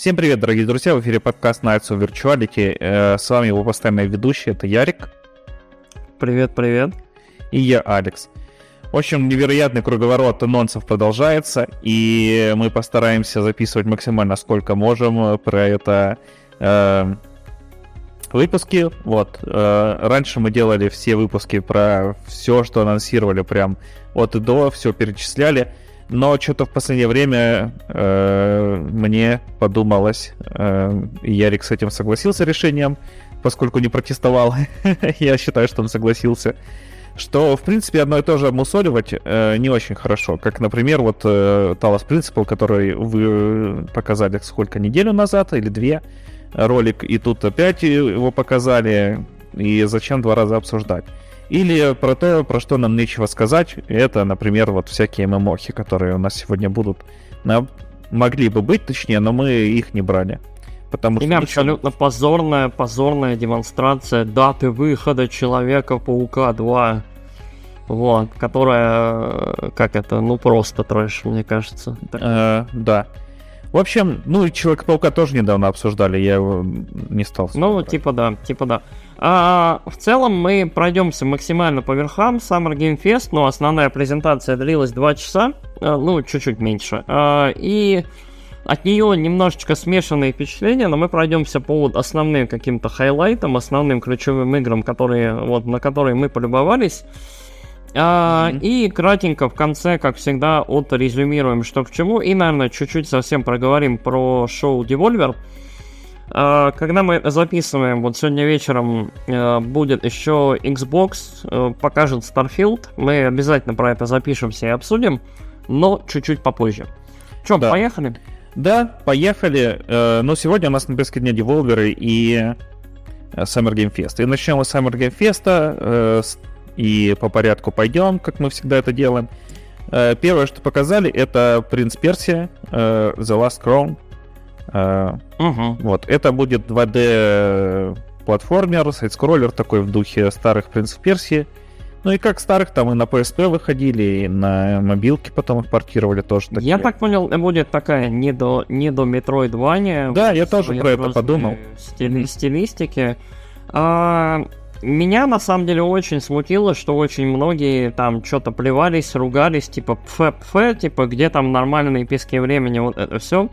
Всем привет, дорогие друзья! В эфире подкаст Nights of Virtuality. Э, С вами его постоянный ведущий, это Ярик. Привет, привет. И я, Алекс. В общем, невероятный круговорот анонсов продолжается, и мы постараемся записывать максимально сколько можем про это э, выпуски. Вот. Э, раньше мы делали все выпуски про все, что анонсировали прям от и до, все перечисляли. Но что-то в последнее время э, мне подумалось, э, и Ярик с этим согласился решением, поскольку не протестовал. Я считаю, что он согласился что, в принципе, одно и то же мусоливать э, не очень хорошо. Как, например, вот э, Talos Principle, который вы показали сколько, неделю назад или две ролик, и тут опять его показали, и зачем два раза обсуждать. Или про то, про что нам нечего сказать, это, например, вот всякие ММОхи, которые у нас сегодня будут. Могли бы быть, точнее, но мы их не брали. Потому что... абсолютно позорная, позорная демонстрация даты выхода Человека-паука 2. Вот, которая, как это, ну просто трэш, мне кажется. Э, да. В общем, ну и Человека-паука тоже недавно обсуждали, я его не стал. Ну, типа да, типа да. А, в целом мы пройдемся максимально по верхам. Summer Game Fest, но основная презентация длилась 2 часа, а, ну, чуть-чуть меньше. А, и от нее немножечко смешанные впечатления, но мы пройдемся по вот основным каким-то хайлайтам, основным ключевым играм, которые, вот, на которые мы полюбовались. А, mm-hmm. И кратенько в конце, как всегда, отрезюмируем, что к чему. И, наверное, чуть-чуть совсем проговорим про шоу Devolver. А, когда мы записываем, вот сегодня вечером э, будет еще Xbox, э, покажет Starfield. Мы обязательно про это запишемся и обсудим, но чуть-чуть попозже. Че, да. поехали? Да, поехали. Э, но сегодня у нас на повестке дня Devolver и Summer Game Fest. И начнем мы с Summer Game Fest. И по порядку пойдем, как мы всегда это делаем. Первое, что показали, это Принц Персия, The Last Crown. Угу. Вот, это будет 2D платформер, сайт-скроллер такой в духе старых Принцев Персии. Ну и как старых, там и на PSP выходили, и на мобилке потом их портировали тоже. Такие. Я так понял, будет такая не до, не до Metroidvania. Да, я тоже про это подумал. Стили, стилистики. А, меня на самом деле очень смутило, что очень многие там что-то плевались, ругались, типа пф, типа где там нормальные пески времени, вот это все.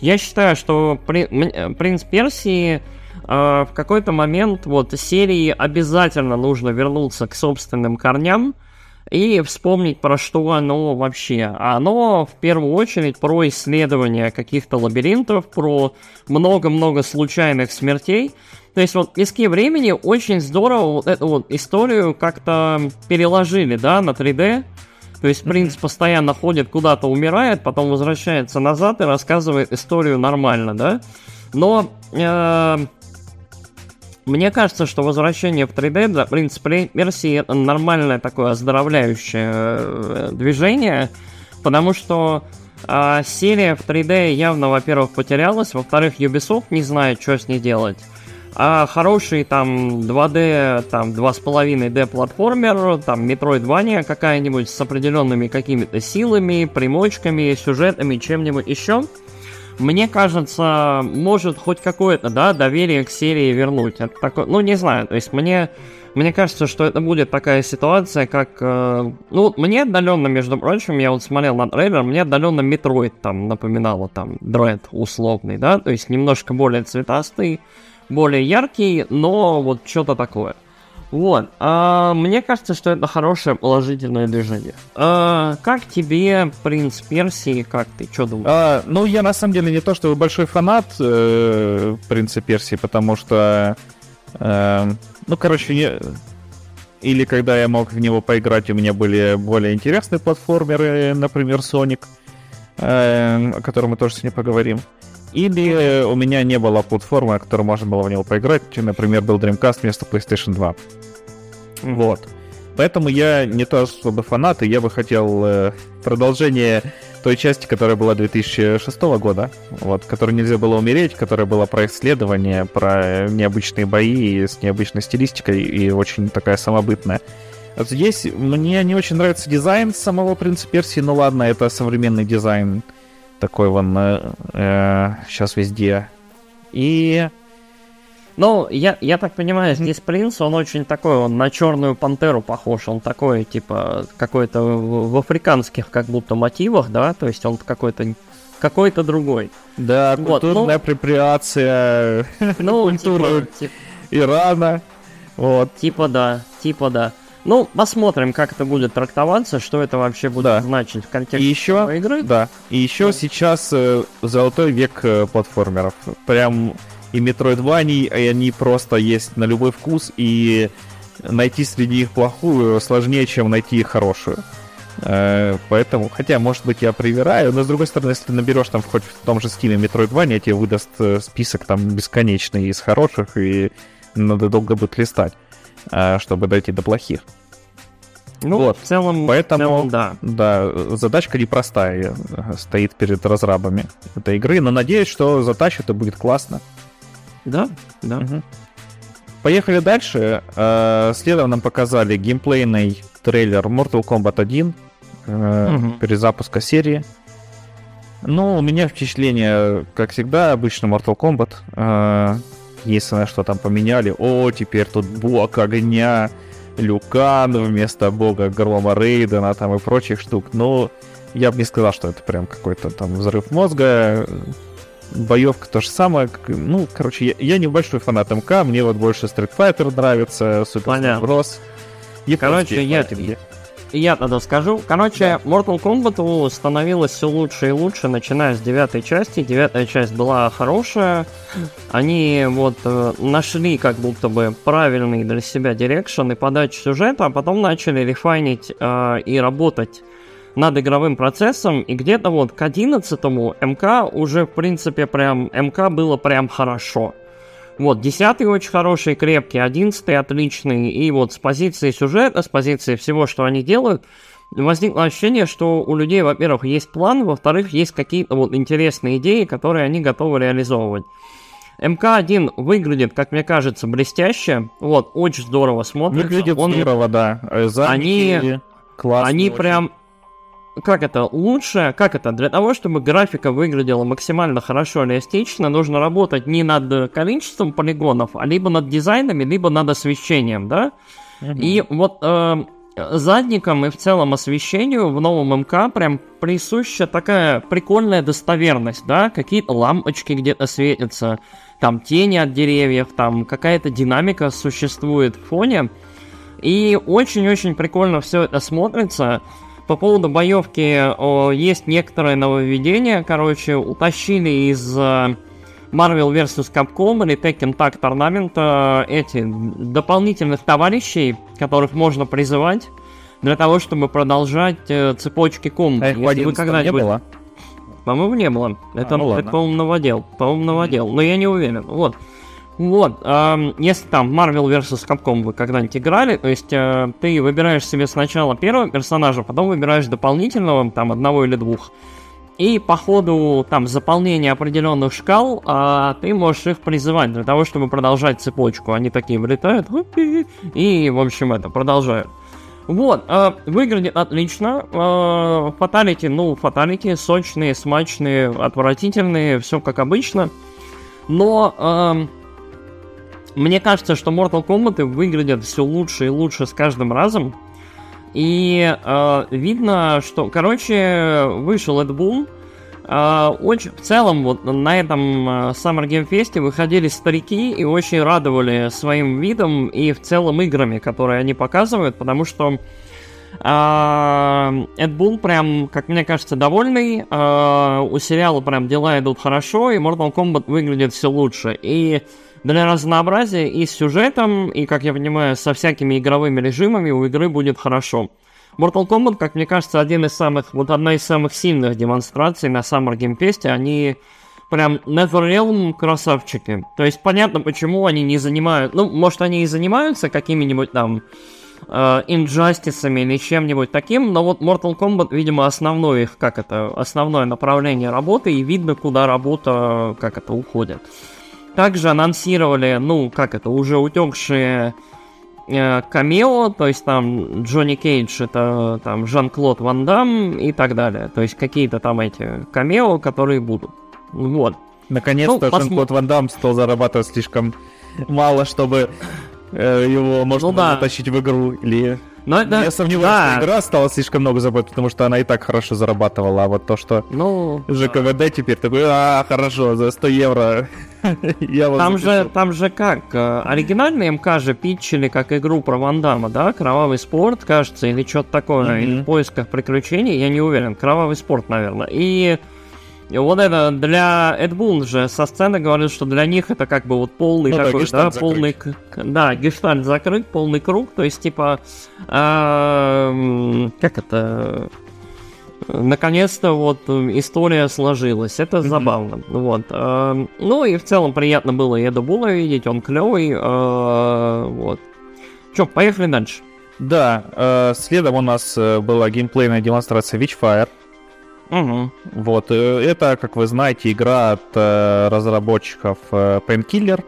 Я считаю, что принц Персии э, в какой-то момент вот серии обязательно нужно вернуться к собственным корням и вспомнить, про что оно вообще. Оно в первую очередь про исследование каких-то лабиринтов, про много-много случайных смертей. То есть вот пески времени очень здорово вот эту вот историю как-то переложили, да, на 3D. То есть принц постоянно ходит куда-то, умирает, потом возвращается назад и рассказывает историю нормально, да? Но э, мне кажется, что возвращение в 3D для принца Персии это нормальное такое оздоровляющее э, движение, потому что э, серия в 3D явно, во-первых, потерялась, во-вторых, Ubisoft не знает, что с ней делать. А хороший там 2D, там 2,5D платформер, там Metroidvania какая-нибудь с определенными какими-то силами, примочками, сюжетами, чем-нибудь еще, мне кажется, может хоть какое-то, да, доверие к серии вернуть. Это такое, ну, не знаю, то есть мне, мне кажется, что это будет такая ситуация, как, э, ну, мне отдаленно, между прочим, я вот смотрел на трейлер, мне отдаленно Metroid там напоминало, там, Dread условный, да, то есть немножко более цветастый, более яркий, но вот что-то такое. Вот. А, мне кажется, что это хорошее положительное движение. А, как тебе принц Персии? Как ты? Что думаешь? А, ну, я на самом деле не то, что большой фанат э, принца Персии, потому что. Э, ну, короче, не... или когда я мог в него поиграть, у меня были более интересные платформеры, например, Sonic, э, о котором мы тоже сегодня поговорим. Или у меня не было платформы, о которой можно было в него поиграть. Например, был Dreamcast вместо PlayStation 2. Вот. Поэтому я не то особо фанат, и я бы хотел э, продолжение той части, которая была 2006 года, вот, которой нельзя было умереть, которая была про исследование, про необычные бои с необычной стилистикой и очень такая самобытная. Здесь мне не очень нравится дизайн самого принца Персии, ну ладно, это современный дизайн Такой вон э, э, сейчас везде. И ну, я, я так понимаю, здесь принц, он очень такой, он на черную пантеру похож, он такой, типа, какой-то в, в африканских как будто мотивах, да, то есть он какой-то какой-то другой. Да, вот, культурная ну, апроприация ну, культуры типа, типа, Ирана. Вот. Типа да, типа да. Ну, посмотрим, как это будет трактоваться, что это вообще будет да. значить в контексте и еще, игры. Да. И еще да. сейчас э, золотой век э, платформеров. Прям и Metroidvania, и они просто есть на любой вкус, и найти среди них плохую сложнее, чем найти хорошую. Э, поэтому, хотя, может быть, я привираю, но с другой стороны, если ты наберешь там хоть в том же стиле Metroidvania, тебе выдаст э, список там бесконечный из хороших, и надо долго будет листать, чтобы дойти до плохих. Ну, вот. в целом, Поэтому, в целом, да. Да, задачка непростая стоит перед разрабами этой игры, но надеюсь, что затащит и будет классно. Да, да. Угу. Поехали дальше. Э, следом нам показали геймплейный трейлер Mortal Kombat 1 угу. перезапуска серии. Ну, у меня впечатление, как всегда, обычно Mortal Kombat. Единственное, что там поменяли. О, теперь тут бог огня, Люкан вместо бога Грома Рейдена там и прочих штук. Но я бы не сказал, что это прям какой-то там взрыв мозга боевка то же самое. Ну, короче, я, я не большой фанат МК, мне вот больше Street Fighter нравится, Super Smash Bros. И короче, я, я тогда скажу. Короче, Mortal Kombat становилось все лучше и лучше, начиная с девятой части. Девятая часть была хорошая. Они вот э, нашли как будто бы правильный для себя direction и подачу сюжета, а потом начали рефайнить э, и работать над игровым процессом, и где-то вот к 11 МК уже, в принципе, прям МК было прям хорошо. Вот, 10 очень хороший, крепкий, 11 отличный, и вот с позиции сюжета, с позиции всего, что они делают, возникло ощущение, что у людей, во-первых, есть план, во-вторых, есть какие-то вот интересные идеи, которые они готовы реализовывать. МК-1 выглядит, как мне кажется, блестяще. Вот, очень здорово смотрится. Выглядит Он... здорово, да. Замки они, классные, они очень. прям как это, лучше, как это, для того, чтобы графика выглядела максимально хорошо реалистично, нужно работать не над количеством полигонов, а либо над дизайнами, либо над освещением, да? Mm-hmm. И вот э, задникам и в целом освещению в новом МК прям присуща такая прикольная достоверность, да? Какие-то лампочки где-то светятся, там тени от деревьев, там какая-то динамика существует в фоне. И очень-очень прикольно все это смотрится. По поводу боевки о, есть некоторое нововведение. Короче, утащили из э, Marvel vs. Capcom или Tekken Tag Tournament эти дополнительных товарищей, которых можно призывать для того, чтобы продолжать э, цепочки комнат. А Если вы когда-нибудь... не было? По-моему, не было. Это, а, ну это по-моему, новодел. По-моему, новодел. Но я не уверен. Вот. Вот, э, если там Marvel vs. Capcom вы когда-нибудь играли, то есть э, ты выбираешь себе сначала первого персонажа, потом выбираешь дополнительного, там одного или двух. И по ходу там заполнения определенных шкал э, ты можешь их призывать для того, чтобы продолжать цепочку. Они такие вылетают и, в общем, это продолжают. Вот, э, выглядит отлично. Э, фаталити, ну, фаталити сочные, смачные, отвратительные, все как обычно. Но мне кажется, что Mortal Kombat выглядят все лучше и лучше с каждым разом. И э, видно, что, короче, вышел Ed Boon. Э, очень, в целом, вот на этом э, Summer Game Fest выходили старики и очень радовали своим видом и в целом играми, которые они показывают, потому что Эд Бул прям, как мне кажется, довольный. У сериала прям дела идут хорошо, и Mortal Kombat выглядит все лучше. И для разнообразия и с сюжетом, и, как я понимаю, со всякими игровыми режимами у игры будет хорошо. Mortal Kombat, как мне кажется, один из самых, вот одна из самых сильных демонстраций на Summer Game Fest. Они прям NetherRealm красавчики. То есть понятно, почему они не занимают... Ну, может, они и занимаются какими-нибудь там э, инжастисами или чем-нибудь таким, но вот Mortal Kombat, видимо, основное их, как это, основное направление работы, и видно, куда работа, как это, уходит. Также анонсировали, ну, как это, уже утекшие э, камео, то есть там Джонни Кейдж это там Жан-Клод Ван Дам и так далее. То есть какие-то там эти камео, которые будут. Вот. Наконец-то ну, Жан-Клод Ван Дам стал зарабатывать слишком мало, чтобы э, его можно ну, да. затащить в игру. Или но это... Я сомневаюсь, да. что игра стала слишком много заботить, потому что она и так хорошо зарабатывала, а вот то, что ну, ЖКВД теперь такой, а, хорошо, за 100 евро я вас там же, там же как, э, оригинальный МК же питчили как игру про Вандама, да? Кровавый спорт, кажется, или что-то такое, mm-hmm. или в поисках приключений, я не уверен. Кровавый спорт, наверное. И вот это для Эд Бун же со сцены говорит, что для них это как бы вот полный ну, такой, да, да полный, да, гештальт закрыт, полный круг, то есть типа, э, как это, наконец-то вот история сложилась, это mm-hmm. забавно, вот. Э, ну и в целом приятно было Эда Була видеть, он клевый, э, вот. Че, поехали дальше. Да, э, следом у нас э, была геймплейная демонстрация Witchfire. Угу. Вот, э, это, как вы знаете, игра от э, разработчиков э, Painkiller,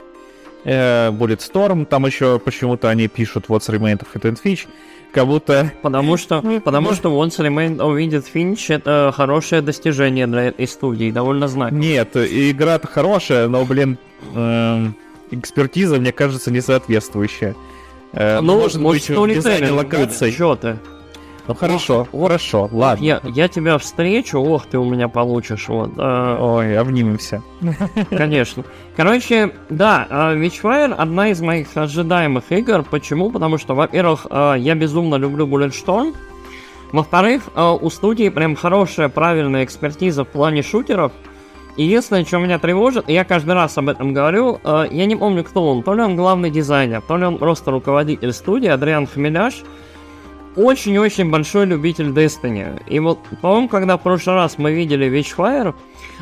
будет Storm, там еще почему-то они пишут What's Remained of Edith Finch, как будто... Потому что, потому что What's Remained of Edith Finch это хорошее достижение для этой студии, довольно знаковое. Нет, игра-то хорошая, но, блин, э, экспертиза, мне кажется, не соответствующая. Ну, может, может быть, в дизайне локаций. Что ты? Ну хорошо, ох, хорошо, ладно. Я, я тебя встречу, ох, ты у меня получишь, вот. Э, Ой, обнимемся. Конечно. Короче, да, э, Witchfire одна из моих ожидаемых игр. Почему? Потому что, во-первых, э, я безумно люблю Bulletstorm. Во-вторых, э, у студии прям хорошая, правильная экспертиза в плане шутеров. Единственное, что меня тревожит, и я каждый раз об этом говорю, я не помню, кто он. То ли он главный дизайнер, то ли он просто руководитель студии, Адриан Хмеляш очень-очень большой любитель Destiny. И вот, по-моему, когда в прошлый раз мы видели Witchfire,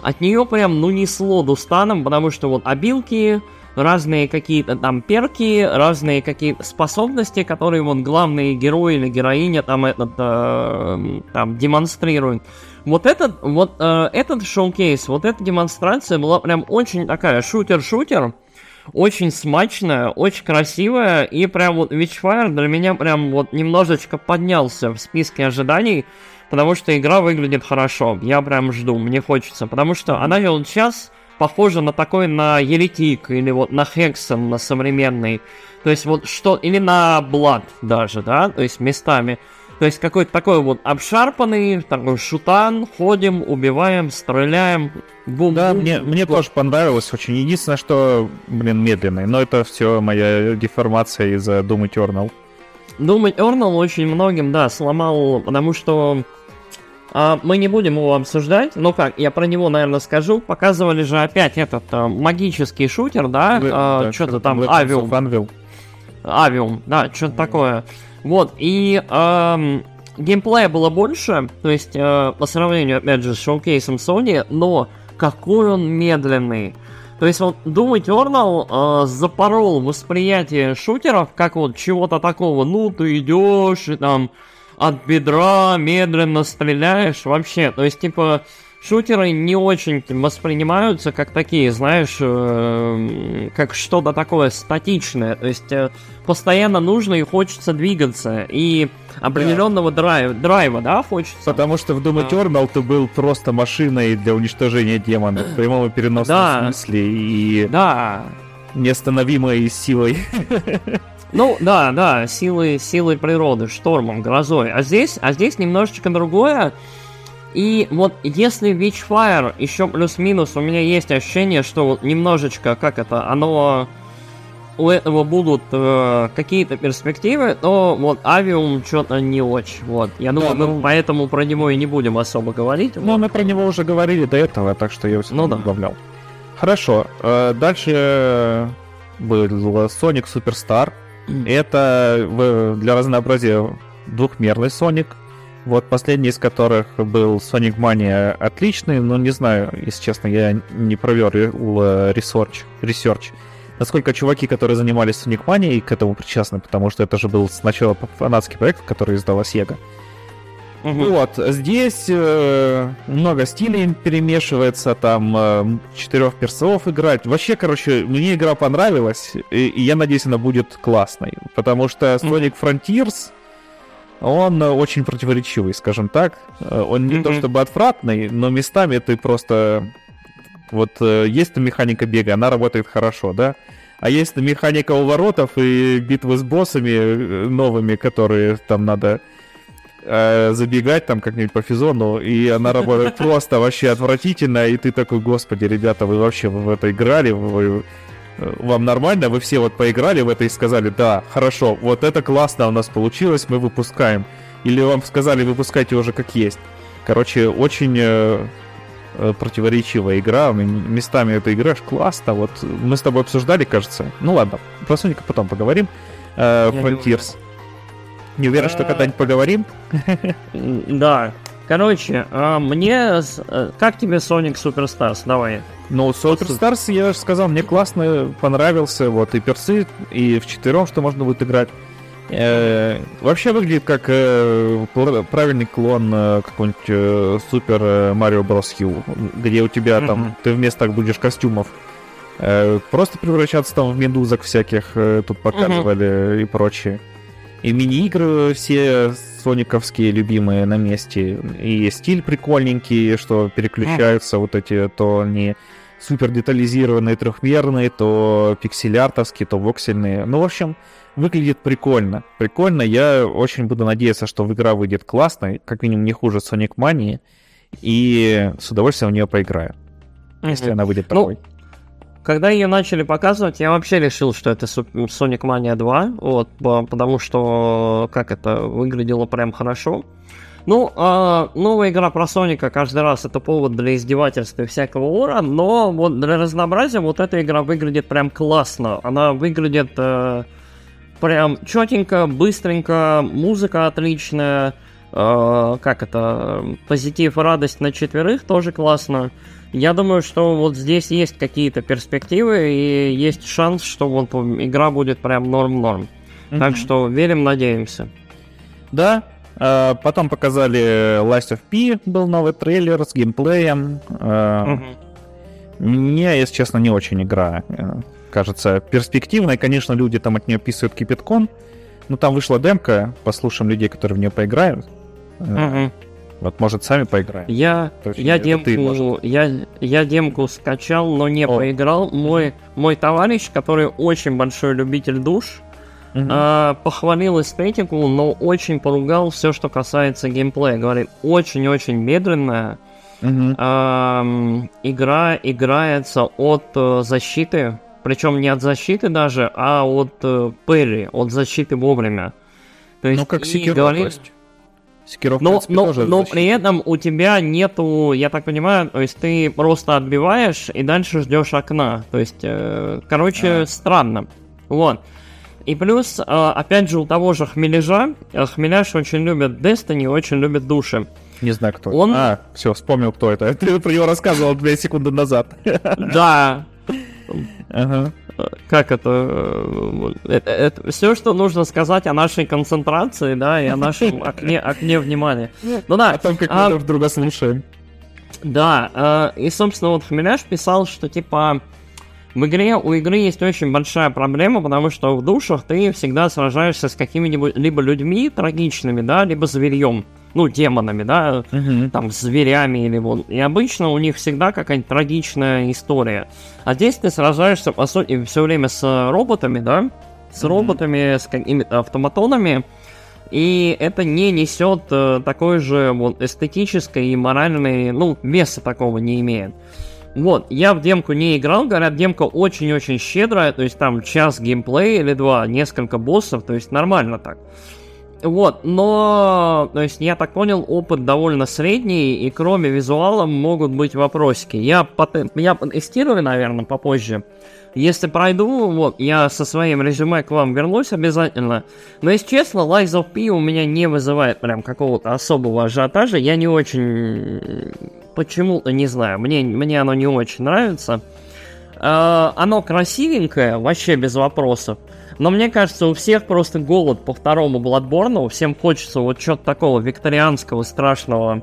от нее прям, ну, несло дустаном, потому что вот обилки, разные какие-то там перки, разные какие-то способности, которые вот главные герои или героиня там этот э, там демонстрируют. Вот этот вот э, этот шоу-кейс, вот эта демонстрация была прям очень такая шутер-шутер очень смачная, очень красивая, и прям вот Witchfire для меня прям вот немножечко поднялся в списке ожиданий, потому что игра выглядит хорошо. Я прям жду, мне хочется, потому что она вот сейчас похожа на такой, на Еретик, или вот на Хексон, на современный. То есть вот что, или на Blood даже, да, то есть местами. То есть какой-то такой вот обшарпанный, такой шутан, ходим, убиваем, стреляем. Бум, да, бум, мне, мне тоже понравилось очень. Единственное, что, блин, медленный. Но это все моя деформация из-за Doom Eternal. Doom Eternal очень многим, да, сломал, потому что а, мы не будем его обсуждать. Ну как, я про него, наверное, скажу. Показывали же опять этот а, магический шутер, да? а, да что-то там, Авиум. Авиум, да, что-то такое. Вот, и эм, геймплея было больше, то есть э, по сравнению, опять же, с шоукейсом Sony, но какой он медленный. То есть вот Doom Eternal э, запорол восприятие шутеров как вот чего-то такого, ну ты идешь и там от бедра медленно стреляешь вообще. То есть типа шутеры не очень воспринимаются как такие, знаешь, э, как что-то такое статичное. То есть э, постоянно нужно и хочется двигаться. И определенного да. драйва, драйва, да, хочется. Потому что в Doom Eternal а. ты был просто машиной для уничтожения демонов. В прямом и переносном да. смысле. И да. неостановимой силой. Ну, да, да, силы, силы природы, штормом, грозой. А здесь, а здесь немножечко другое. И вот если Witchfire еще плюс-минус, у меня есть ощущение, что вот немножечко, как это, оно у этого будут э, какие-то перспективы, то вот Авиум что-то не очень. Вот. Я думаю, да, мы ну... поэтому про него и не будем особо говорить. Ну, вот. мы про него уже говорили до этого, так что я его ну, да. добавлял. Хорошо. Э, дальше был Sonic Superstar. Это для разнообразия двухмерный Sonic вот последний из которых был Sonic Mania отличный, но не знаю, если честно, я не провел research, research. Насколько чуваки, которые занимались Sonic Mania, и к этому причастны, потому что это же был сначала фанатский проект, который издала Sega. Угу. Вот, здесь э, много стилей перемешивается, там э, четырех персов играть. Вообще, короче, мне игра понравилась, и, и я надеюсь, она будет классной. Потому что Sonic Frontiers, он очень противоречивый, скажем так. Э, он не mm-hmm. то чтобы отвратный, но местами ты просто... Вот э, есть механика бега, она работает хорошо, да? А есть механика уворотов и битвы с боссами э, новыми, которые там надо э, забегать там как-нибудь по физону, и она работает просто вообще отвратительно, и ты такой, господи, ребята, вы вообще в это играли, вы, э, вам нормально, вы все вот поиграли в это и сказали, да, хорошо, вот это классно у нас получилось, мы выпускаем. Или вам сказали, выпускайте уже как есть. Короче, очень э, э противоречивая игра. Местами эта игра классно. Вот мы с тобой обсуждали, кажется. Ну ладно, про Соника потом поговорим. Э, Frontiers. Не уверен, что когда-нибудь поговорим. Да. Короче, а мне... Э, как тебе Sonic Superstars? Давай. Ну, Superstars, я же сказал, мне классно понравился. Вот и персы, и в четвером, что можно будет играть. Э, вообще выглядит как э, правильный клон э, какой-нибудь э, Супер Марио Брос Ю, где у тебя mm-hmm. там ты вместо будешь костюмов э, просто превращаться там в медузок всяких, э, тут показывали mm-hmm. и прочее. И мини-игры все сониковские любимые на месте. И стиль прикольненький, что переключаются вот эти то не супер детализированные трехмерные, то пиксель-артовские, то воксельные. Ну, в общем, выглядит прикольно. Прикольно. Я очень буду надеяться, что игра выйдет классной, как минимум не хуже Sonic Mania, и с удовольствием в нее поиграю. Mm-hmm. Если она выйдет ну, такой. Когда ее начали показывать, я вообще решил, что это Sonic Mania 2, вот, потому что как это выглядело прям хорошо. Ну, э, новая игра про Соника каждый раз это повод для издевательства и всякого ура, но вот для разнообразия вот эта игра выглядит прям классно. Она выглядит э, прям четенько, быстренько, музыка отличная, э, как это, позитив и радость на четверых тоже классно. Я думаю, что вот здесь есть какие-то перспективы и есть шанс, что вот игра будет прям норм-норм. Mm-hmm. Так что верим, надеемся. Да, а, потом показали Last of P, был новый трейлер с геймплеем. Угу. Мне, если честно, не очень игра э, кажется перспективной. Конечно, люди там от нее писают кипятком. Но там вышла демка, послушаем людей, которые в нее поиграют. Угу. Вот, может, сами поиграем. Я, есть, я, демку, ты, я, я демку скачал, но не О. поиграл. Мой, мой товарищ, который очень большой любитель душ, угу. э, похвалил эстетику, но очень поругал все, что касается геймплея. Говорит, очень-очень медленная. Угу. Э, игра играется от э, защиты, причем не от защиты даже, а от э, перри, от защиты вовремя. То есть, ну, как Sekiro, говорит... Секиров, но, принципе, но, но при этом у тебя нету, я так понимаю, то есть ты просто отбиваешь и дальше ждешь окна. То есть, э, короче, а. странно. Вот. И плюс, а, опять же, у того же Хмеляжа, э, Хмеляж очень любит Destiny, очень любит души. Не знаю, кто Он... А, все, вспомнил, кто это. Ты про него рассказывал две секунды назад. Да. Ага. Как это, это, это? Все, что нужно сказать о нашей концентрации, да, и о нашем окне, окне внимания. Ну да. А там как а, мы друг друга слушаем. Да, э, и, собственно, вот Хмеляш писал, что, типа, в игре у игры есть очень большая проблема, потому что в душах ты всегда сражаешься с какими-нибудь либо людьми трагичными, да, либо зверьем, ну, демонами, да, uh-huh. там, зверями или вот. И обычно у них всегда какая-нибудь трагичная история. А здесь ты сражаешься, по сути, все время с роботами, да, с uh-huh. роботами, с какими-то автоматонами, и это не несет э, такой же вот эстетической и моральной, ну, веса такого не имеет. Вот, я в демку не играл, говорят, демка очень-очень щедрая, то есть там час геймплея или два, несколько боссов, то есть нормально так. Вот, но, то есть, я так понял, опыт довольно средний, и кроме визуала могут быть вопросики. Я, пот- я тестирую, наверное, попозже. Если пройду, вот, я со своим резюме к вам вернусь обязательно. Но, если честно, Lies of P у меня не вызывает прям какого-то особого ажиотажа. Я не очень... Почему-то, не знаю, мне, мне оно не очень нравится. Э, оно красивенькое, вообще без вопросов. Но мне кажется, у всех просто голод по второму Bloodborne, всем хочется вот что-то такого викторианского, страшного.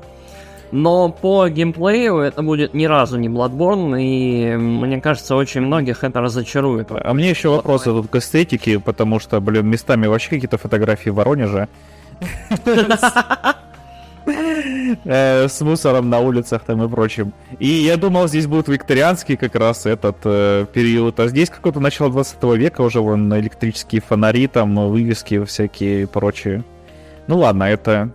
Но по геймплею это будет ни разу не Bloodborne, и мне кажется, очень многих это разочарует. А мне еще вопросы тут к эстетике, потому что, блин, местами вообще какие-то фотографии в Воронеже. Э, с мусором на улицах там и прочим. И я думал, здесь будет викторианский как раз этот э, период, а здесь какое-то начало 20 века уже вон электрические фонари, там вывески всякие и прочее. Ну ладно, это...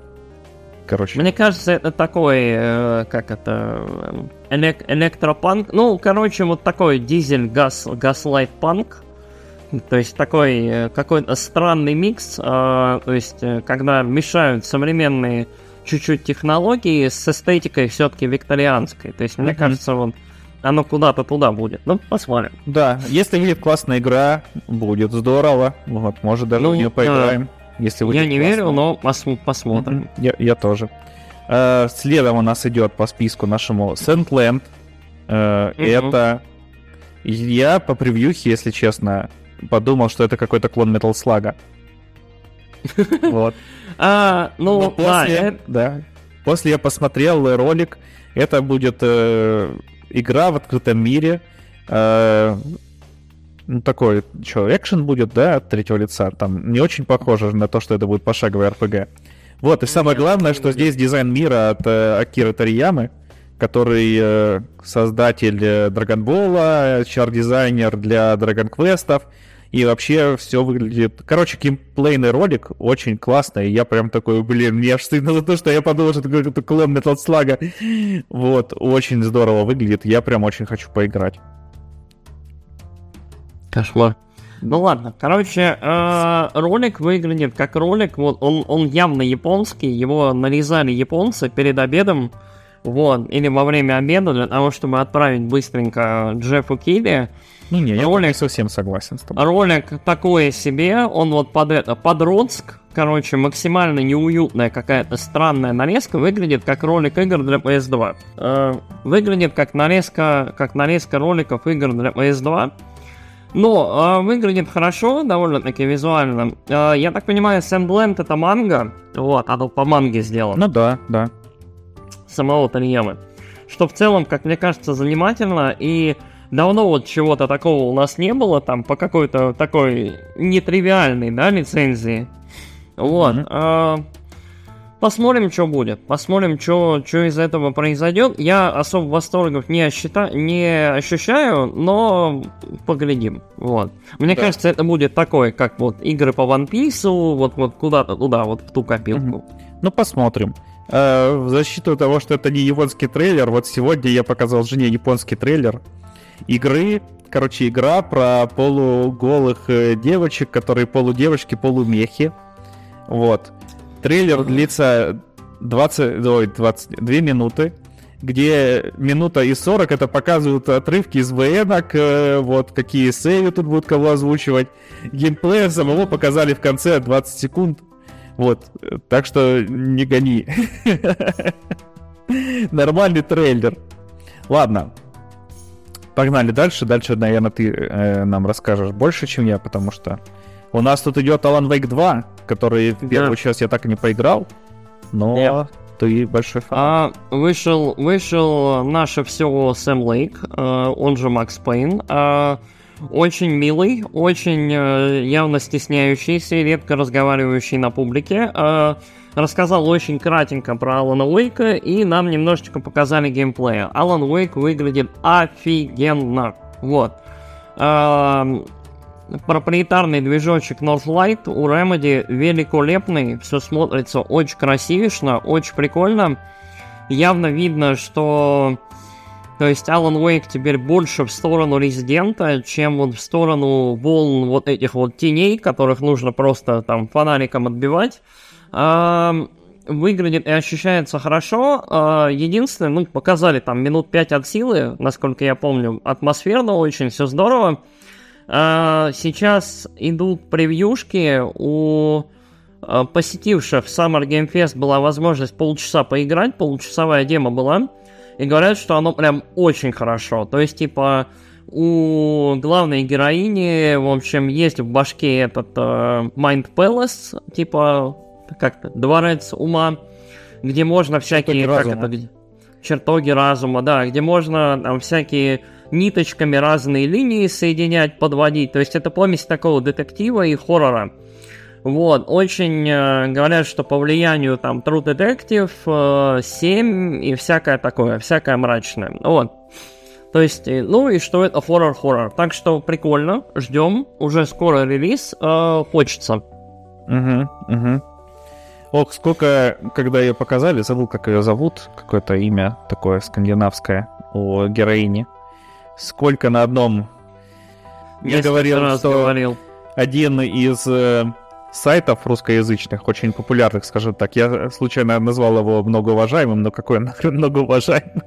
Короче. Мне кажется, это такой, э, как это, элек- электропанк. Ну, короче, вот такой дизель-газ, газлайт-панк. То есть такой э, какой-то странный микс, э, то есть когда мешают современные чуть-чуть технологии с эстетикой все-таки викторианской. То есть, мне mm-hmm. кажется, вот оно куда-то туда будет. Ну, посмотрим. Да, если выйдет классная игра, будет здорово. Вот, может, даже ну, в нее поиграем. А, если я не классно. верю, но пос- посмотрим. Mm-hmm. Я, я тоже. Э, следом у нас идет по списку нашему Sandland. Э, mm-hmm. Это... Я по превьюхе, если честно, подумал, что это какой-то клон Metal Slug. Вот. А, ну, Но после, да, да. После я посмотрел ролик. Это будет э, игра в открытом мире. Э, ну, такой, что, экшен будет, да, от третьего лица. Там не очень похоже на то, что это будет пошаговый RPG. Вот, и самое главное, что здесь дизайн мира от э, Акиры Тариямы, который э, создатель э, Драгонбола, чар-дизайнер для Dragon Quest'ов, и вообще все выглядит... Короче, геймплейный ролик очень классный, и я прям такой, блин, мне аж стыдно за то, что я подумал, что это какой-то клон Metal Slug. Вот, очень здорово выглядит, я прям очень хочу поиграть. Кошмар. Ну ладно, короче, э, ролик выглядит как ролик, вот он, он явно японский, его нарезали японцы перед обедом, вот, или во время обеда для того, чтобы отправить быстренько Джеффу Килли. Ну не, я ролик, совсем согласен с тобой. Ролик такое себе, он вот под это, под Родск, короче, максимально неуютная какая-то странная нарезка, выглядит как ролик игр для PS2. Э, выглядит как нарезка, как нарезка роликов игр для PS2. Но э, выглядит хорошо, довольно-таки визуально. Э, я так понимаю, Sandland это манга. Вот, оно по манге сделано. Ну да, да. Самого Таньямы. Что в целом, как мне кажется, занимательно и давно вот чего-то такого у нас не было, там, по какой-то такой нетривиальной, да, лицензии. Вот. Mm-hmm. А, посмотрим, что будет. Посмотрим, что из этого произойдет. Я особо восторгов не, ощита... не ощущаю, но поглядим. Вот. Мне да. кажется, это будет такое, как вот игры по One Piece, вот, вот куда-то туда, вот в ту копилку. Mm-hmm. Ну, посмотрим. Э, в защиту того, что это не японский трейлер, вот сегодня я показал жене японский трейлер игры. Короче, игра про полуголых э, девочек, которые полудевочки, полумехи. Вот. Трейлер длится 20, ой, 22 минуты, где минута и 40 это показывают отрывки из военок, э, вот какие сейвы тут будут кого озвучивать. Геймплея самого показали в конце 20 секунд. Вот, так что не гони. Нормальный трейлер. Ладно, Погнали дальше. Дальше, наверное, ты э, нам расскажешь больше, чем я, потому что у нас тут идет Alan Wake 2, который в первую да. часть я так и не поиграл, но yeah. ты большой фан. А, вышел, вышел наше все Сэм Лейк, э, он же Макс Пейн. Э, очень милый, очень э, явно стесняющийся редко разговаривающий на публике. Э, рассказал очень кратенько про Алана Уэйка, и нам немножечко показали геймплея. Алан Уэйк выглядит офигенно. Вот. Эм, проприетарный движочек Northlight у Remedy великолепный, все смотрится очень красивишно, очень прикольно. Явно видно, что то есть Alan Wake теперь больше в сторону Резидента, чем вот в сторону волн вот этих вот теней, которых нужно просто там фонариком отбивать. Выглядит и ощущается хорошо. А, единственное, ну, показали там минут 5 от силы, насколько я помню. Атмосферно очень, все здорово. А, сейчас идут превьюшки у а, посетивших Summer Game Fest была возможность полчаса поиграть, получасовая дема была, и говорят, что оно прям очень хорошо. То есть, типа, у главной героини, в общем, есть в башке этот э, Mind Palace, типа, как-то, дворец ума, где можно всякие, Чертоги как разума. это, где- чертоги разума, да, где можно там всякие ниточками разные линии соединять, подводить. То есть это помесь такого детектива и хоррора. Вот, очень э, говорят, что по влиянию там True Detective, э, 7 и всякое такое, всякое мрачное. Вот. То есть, э, ну и что это хоррор-хоррор. Так что прикольно, ждем, уже скоро релиз, э, хочется. Угу, угу. Ох, сколько, когда ее показали, забыл, как ее зовут, какое-то имя такое скандинавское у героини. Сколько на одном... Я говорил, раз что говорил. один из э, сайтов русскоязычных, очень популярных, скажем так, я случайно назвал его многоуважаемым, но какой он нахрен многоуважаемый?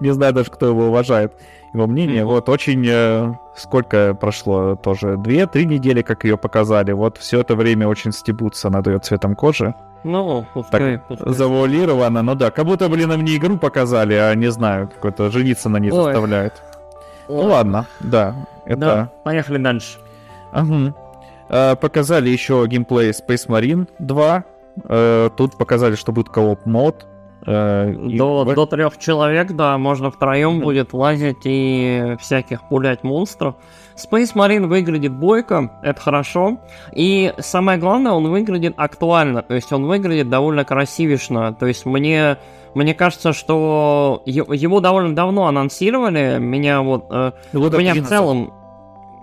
Не знаю даже, кто его уважает. Его мнение, вот очень... э, сколько прошло тоже? Две-три недели, как ее показали. Вот все это время очень стебутся над ее цветом кожи. Ну, пускай, пускай. Завуалировано, ну да, как будто, блин, нам не игру показали, а не знаю, какой-то жениться на ней Ой. заставляют. Ну Ой. ладно, да, это... Да, поехали дальше. Ага. Э, Показали еще геймплей Space Marine 2. Э, Тут показали, что будет кооп мод. Э, До, в- до трех человек, да, можно втроем будет лазить и всяких пулять монстров. Space Marine выглядит бойко, это хорошо. И самое главное, он выглядит актуально, то есть он выглядит довольно красивишно. То есть мне, мне кажется, что его довольно давно анонсировали. Меня вот э, меня в 11. целом,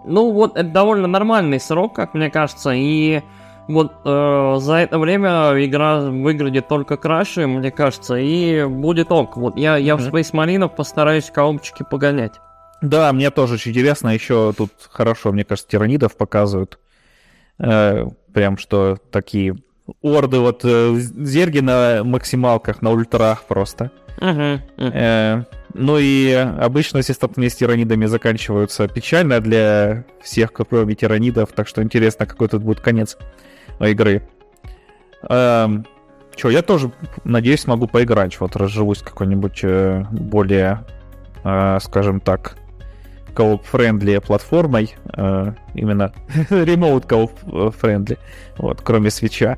ну вот это довольно нормальный срок, как мне кажется, и вот э, за это время игра выглядит только краше, мне кажется, и будет ок. Вот я, я в Мгм. Space Marine постараюсь коопчики погонять. Да, мне тоже очень интересно. Еще тут хорошо, мне кажется, тиранидов показывают. Э, Прям что такие орды, вот э, зерги на максималках, на ультрах просто. Мгм, мгм. Э, Ну и обычно все столкновения с тиранидами заканчиваются печально для всех, кроме тиранидов, так что интересно, какой тут будет конец игры. Эм, Че, я тоже, надеюсь, смогу поиграть, вот разживусь какой-нибудь э, более, э, скажем так, co-op-friendly платформой, э, именно remote co-op-friendly, вот, кроме свеча.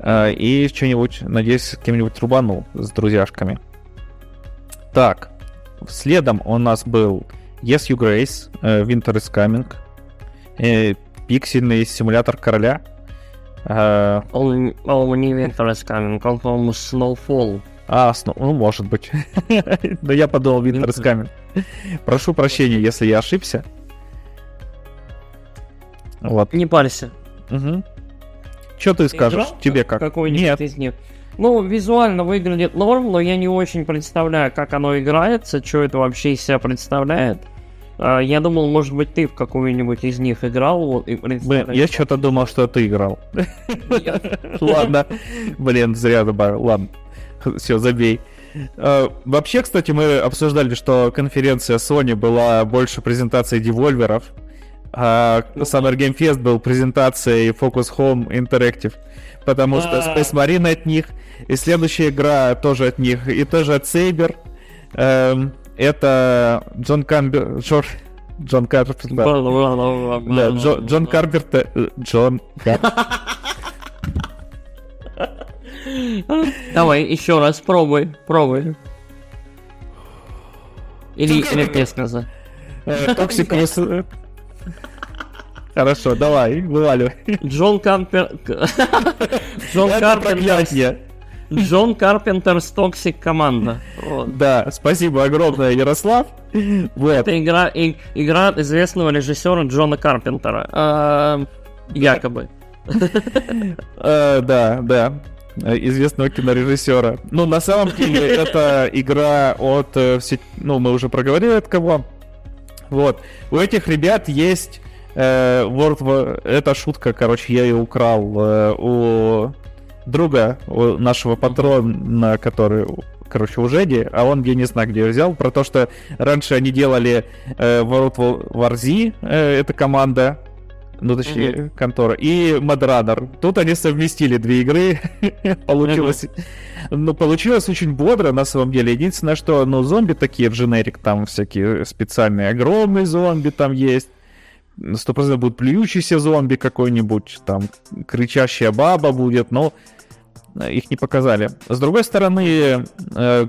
Э, и что-нибудь, надеюсь, кем-нибудь рубану с друзьяшками. Так, следом у нас был Yes You Grace, э, Winter is Coming, э, пиксельный симулятор короля. Э, Он, он не Winter is Coming, он, по-моему, Snowfall. А, сно- ну, может быть. Но я подумал Winter is Coming. Прошу прощения, если я ошибся. Вот. Не парься. Что ты скажешь? Играл Тебе как? Какой-нибудь Нет. из них. Ну, визуально выглядит норм, но я не очень представляю, как оно играется, что это вообще из себя представляет. А, Я думал, может быть, ты в какую-нибудь из них играл, вот, и Блин, я что-то думал, что ты играл. Ладно. Блин, зря добавил. Ладно. Все, забей. Э, Вообще, кстати, мы обсуждали, что конференция Sony была больше презентацией девольверов, а Summer Game Fest был презентацией Focus Home Interactive, потому что А. Space Marine от них, и следующая игра тоже от них, и тоже от Saber. Это Джон Камбер... Джор- Джон Карпентер. Да, Джо- Джон Карпентер... э, Джон Давай, еще раз, пробуй, пробуй. Или, или мне сказать. э, Токсикус... э. Хорошо, давай, вываливай. Джон Карпер... Джон проклятие. John Carpenter's Toxic Commando. Вот. Да, спасибо огромное, Ярослав. Вот. Это игра, и- игра известного режиссера Джона Карпентера. Якобы. Э, Да, да. Э, Известного кинорежиссера. Ну, на самом деле, это игра от... э, Ну, мы уже проговорили от кого. Вот. У этих ребят есть... э, World War... Это шутка, короче, я ее украл э, у друга у нашего патрона, который, короче, у Жеди, а он, я не знаю, где взял, про то, что раньше они делали э, World War Z, э, эта команда, ну точнее, mm-hmm. контора, и Madrunner. Тут они совместили две игры, получилось, mm-hmm. ну получилось очень бодро на самом деле. Единственное, что, ну зомби такие в дженерик, там всякие специальные, огромные зомби там есть. Сто процентов будет плюющийся зомби какой-нибудь, там кричащая баба будет, но их не показали. С другой стороны, э,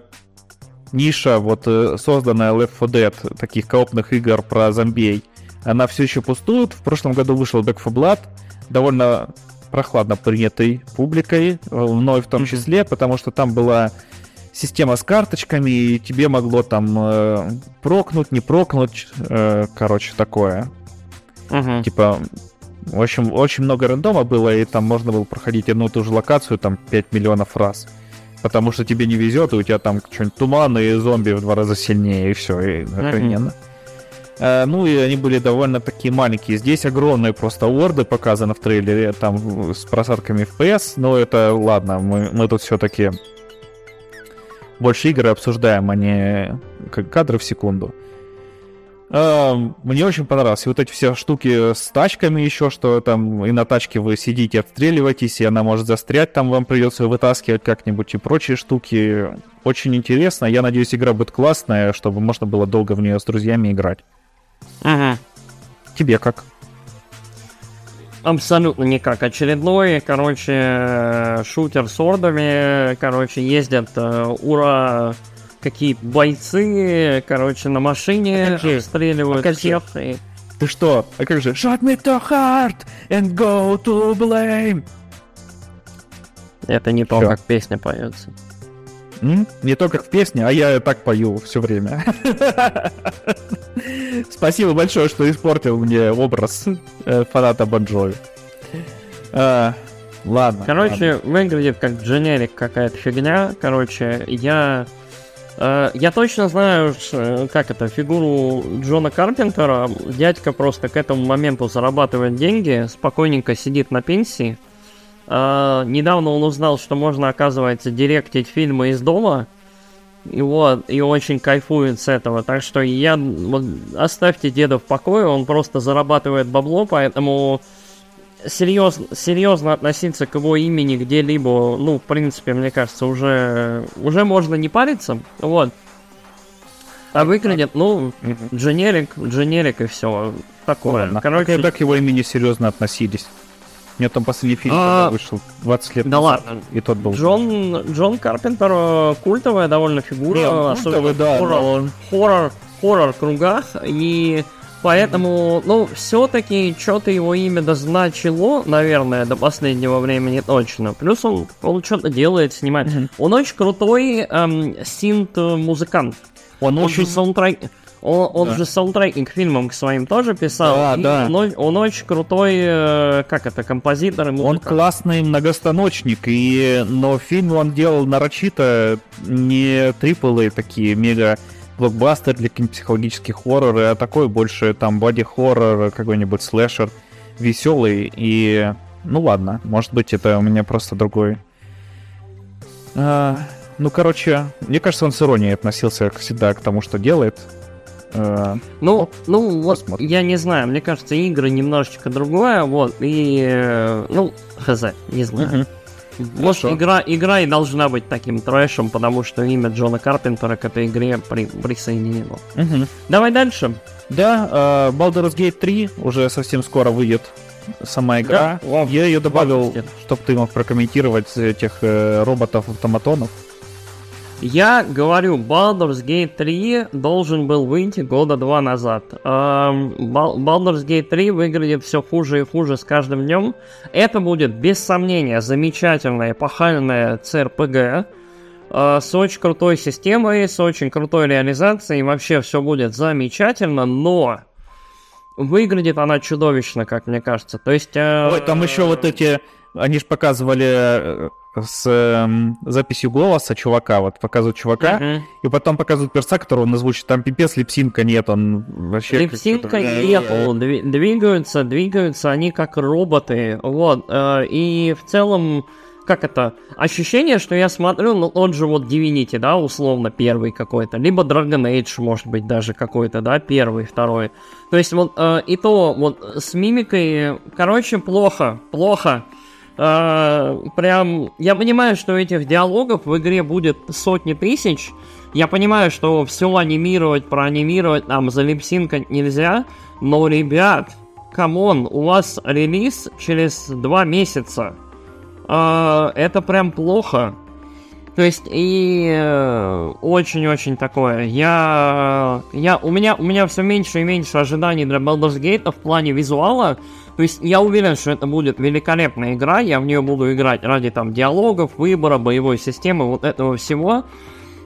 ниша, вот э, созданная Left 4 Dead, таких коопных игр про зомбей, она все еще пустует. В прошлом году вышел Back 4 Blood, довольно прохладно принятый публикой, э, мной в том числе, потому что там была система с карточками, и тебе могло там э, прокнуть, не прокнуть, э, короче, такое. Uh-huh. Типа, в общем, очень много рандома было, и там можно было проходить одну и ту же локацию там 5 миллионов раз. Потому что тебе не везет, и у тебя там что-нибудь туман и зомби в два раза сильнее, и все, и охрененно. Uh-huh. Uh, ну и они были довольно такие маленькие. Здесь огромные просто орды показаны в трейлере, там с просадками FPS, но это ладно, мы, мы тут все-таки больше игры обсуждаем, а не кадры в секунду. Мне очень понравилось. И вот эти все штуки с тачками еще, что там и на тачке вы сидите, отстреливаетесь, и она может застрять, там вам придется вытаскивать как-нибудь и прочие штуки. Очень интересно. Я надеюсь, игра будет классная, чтобы можно было долго в нее с друзьями играть. Ага. Тебе как? Абсолютно никак. Очередной, короче, шутер с ордами, короче, ездят, э, ура, какие бойцы, короче, на машине а обстреливают а всех. И... Ты что? А как же? Shot me to heart and go to blame. Это не то, Всё. как песня поется. М? Не то, как в песне, а я так пою все время. Спасибо большое, что испортил мне образ э, фаната Бонжови. А, ладно. Короче, ладно. выглядит как дженерик какая-то фигня. Короче, я я точно знаю, как это, фигуру Джона Карпентера. Дядька просто к этому моменту зарабатывает деньги, спокойненько сидит на пенсии. Э, недавно он узнал, что можно, оказывается, директить фильмы из дома. И вот, и очень кайфует с этого. Так что я... Вот, оставьте деда в покое, он просто зарабатывает бабло, поэтому серьезно, серьезно относиться к его имени где-либо, ну, в принципе, мне кажется, уже, уже можно не париться, вот. А выглядит, ну, дженерик, дженерик и все такое. Ладно. Короче, как к его имени серьезно относились? У там последний фильм а... вышел 20 лет да назад, ладно. и тот был. Джон, Джон Карпентер э, культовая довольно фигура. Не, культовый, да, хоррор, он... хоррор, хоррор кругах. И Поэтому, ну, все-таки что-то его имя дозначило, наверное, до последнего времени точно. Плюс он, он что-то делает, снимает. Mm-hmm. Он очень крутой эм, синт-музыкант. Он, он очень... же саундтрек... Он, он да. же саундтреки к фильмам к своим тоже писал. Да, да. Он, он очень крутой, э, как это, композитор. И он классный многостаночник, и, но фильм он делал нарочито не триплы такие мега блокбастер для каких-нибудь психологических хорроров, а такой больше там боди-хоррор, какой-нибудь слэшер веселый. И, ну ладно, может быть, это у меня просто другой... А, ну, короче, мне кажется, он с иронией относился всегда к тому, что делает. А, ну, ну, вот, посмотрим. я не знаю, мне кажется, игры немножечко другое, вот, и, э, ну, хз, не знаю. Uh-huh. Может, игра, игра и должна быть таким трэшем, потому что имя Джона Карпентера к этой игре при, присоединено. Угу. Давай дальше. Да, uh, Baldur's Gate 3 уже совсем скоро выйдет сама игра. Да? Я ее добавил, чтобы ты мог прокомментировать этих э, роботов-автоматонов. Я говорю, Baldur's Gate 3 должен был выйти года два назад. Baldur's Gate 3 выглядит все хуже и хуже с каждым днем. Это будет, без сомнения, замечательная эпохальная CRPG а, с очень крутой системой, с очень крутой реализацией. Вообще все будет замечательно, но выглядит она чудовищно, как мне кажется. То есть... Э, Ой, там еще вот эти... Они же показывали э, с э, записью голоса чувака, вот показывают чувака, uh-huh. и потом показывают перса, которого он озвучит. Там пипец липсинка нет, он вообще... Липсинка нет, двигаются, двигаются они как роботы, вот. Э, и в целом как это, ощущение, что я смотрю, ну, тот же вот Divinity, да, условно, первый какой-то, либо Dragon Age, может быть, даже какой-то, да, первый, второй. То есть вот э, и то, вот с мимикой, короче, плохо, плохо. Э, прям, я понимаю, что этих диалогов в игре будет сотни тысяч, я понимаю, что все анимировать, проанимировать, там, залипсинкать нельзя, но, ребят, come on, у вас релиз через два месяца. А, это прям плохо. То есть и э, очень-очень такое. Я, я, у меня, у меня все меньше и меньше ожиданий для Baldur's Gate в плане визуала. То есть я уверен, что это будет великолепная игра. Я в нее буду играть ради там диалогов, выбора, боевой системы, вот этого всего.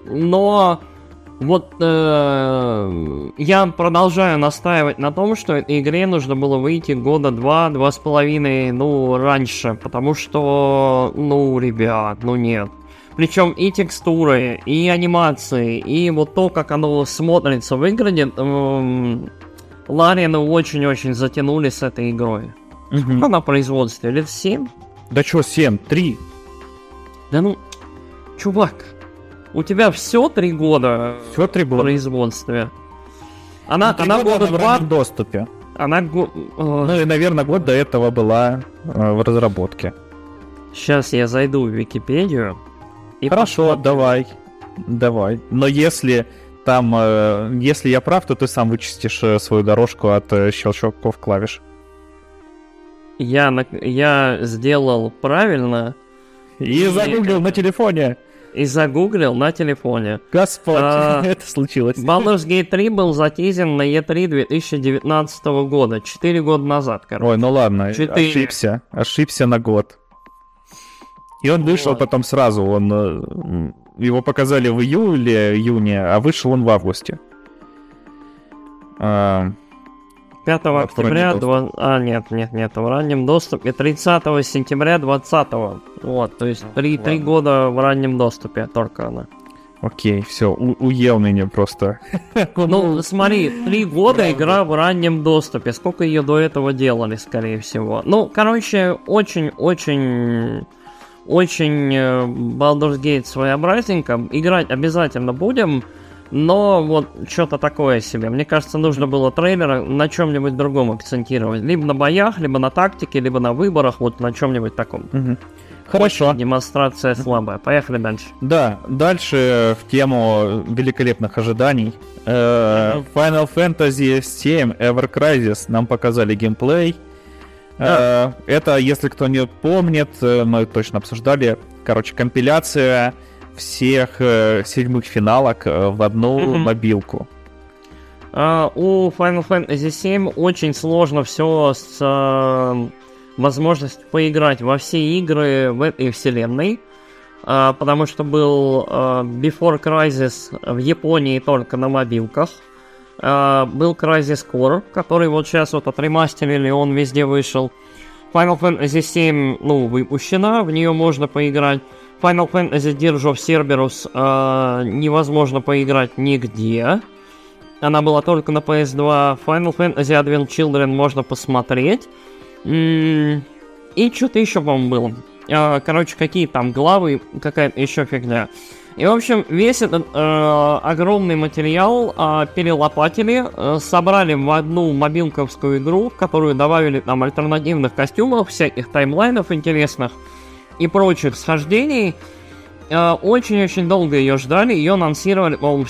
Но вот э, я продолжаю настаивать на том, что этой игре нужно было выйти года два, два с половиной, ну, раньше, потому что, ну, ребят, ну нет. Причем и текстуры, и анимации, и вот то, как оно смотрится, выглядит, э, Ларины очень-очень затянули с этой игрой. Угу. на производстве? Лет 7? Да что 7? 3? Да ну, чувак, у тебя все три года все три года. в производстве. Она, ну, она года два... в доступе. Она го... Ну и, наверное, год до этого была э, в разработке. Сейчас я зайду в Википедию. И Хорошо, посмотрю. давай. Давай. Но если там, э, если я прав, то ты сам вычистишь э, свою дорожку от э, щелчков клавиш. Я, на... я сделал правильно. И, и загуглил на телефоне и загуглил на телефоне. Господь, а, это случилось. Baldur's Gate 3 был затизен на E3 2019 года, 4 года назад, короче. Ой, ну ладно, 4. ошибся, ошибся на год. И он вышел вот. потом сразу, он его показали в июле, июне, а вышел он в августе. А, 5 октября, 2... а нет, нет, нет, в раннем доступе 30 сентября 20 вот, то есть 3, 3 года в раннем доступе только она. Окей, все, уел меня просто. Ну, смотри, три года игра в раннем доступе. Сколько ее до этого делали, скорее всего. Ну, короче, очень-очень... Очень э, Baldur's Gate своеобразненько. Играть обязательно будем. Но вот что-то такое себе. Мне кажется, нужно было трейлера на чем-нибудь другом акцентировать. Либо на боях, либо на тактике, либо на выборах, вот на чем-нибудь таком. Угу. Хорошо. Очень демонстрация слабая. Поехали дальше. Да, дальше в тему великолепных ожиданий. Э, Final Fantasy VII Ever Crisis нам показали геймплей. Да. Э, это, если кто не помнит, э, мы точно обсуждали. Короче, компиляция всех э, седьмых финалок в одну mm-hmm. мобилку. Uh, у Final Fantasy VII очень сложно все с uh, возможностью поиграть во все игры в этой вселенной, uh, потому что был Before Crisis в Японии только на мобилках, был Crisis Core, который вот сейчас вот отремастерили, он везде вышел. Final Fantasy VII, ну, выпущена, в нее можно поиграть. Final Fantasy Dirge of Cerberus э, невозможно поиграть нигде. Она была только на PS2. Final Fantasy Advent Children можно посмотреть. М-м- и что-то еще, по-моему, было. Э, короче, какие там главы, какая-то еще фигня. И, в общем, весь этот э, огромный материал э, перелопатили, э, собрали в одну мобилковскую игру, в которую добавили там альтернативных костюмов, всяких таймлайнов интересных и прочих схождений. Э, очень-очень долго ее ждали, ее анонсировали, по-моему,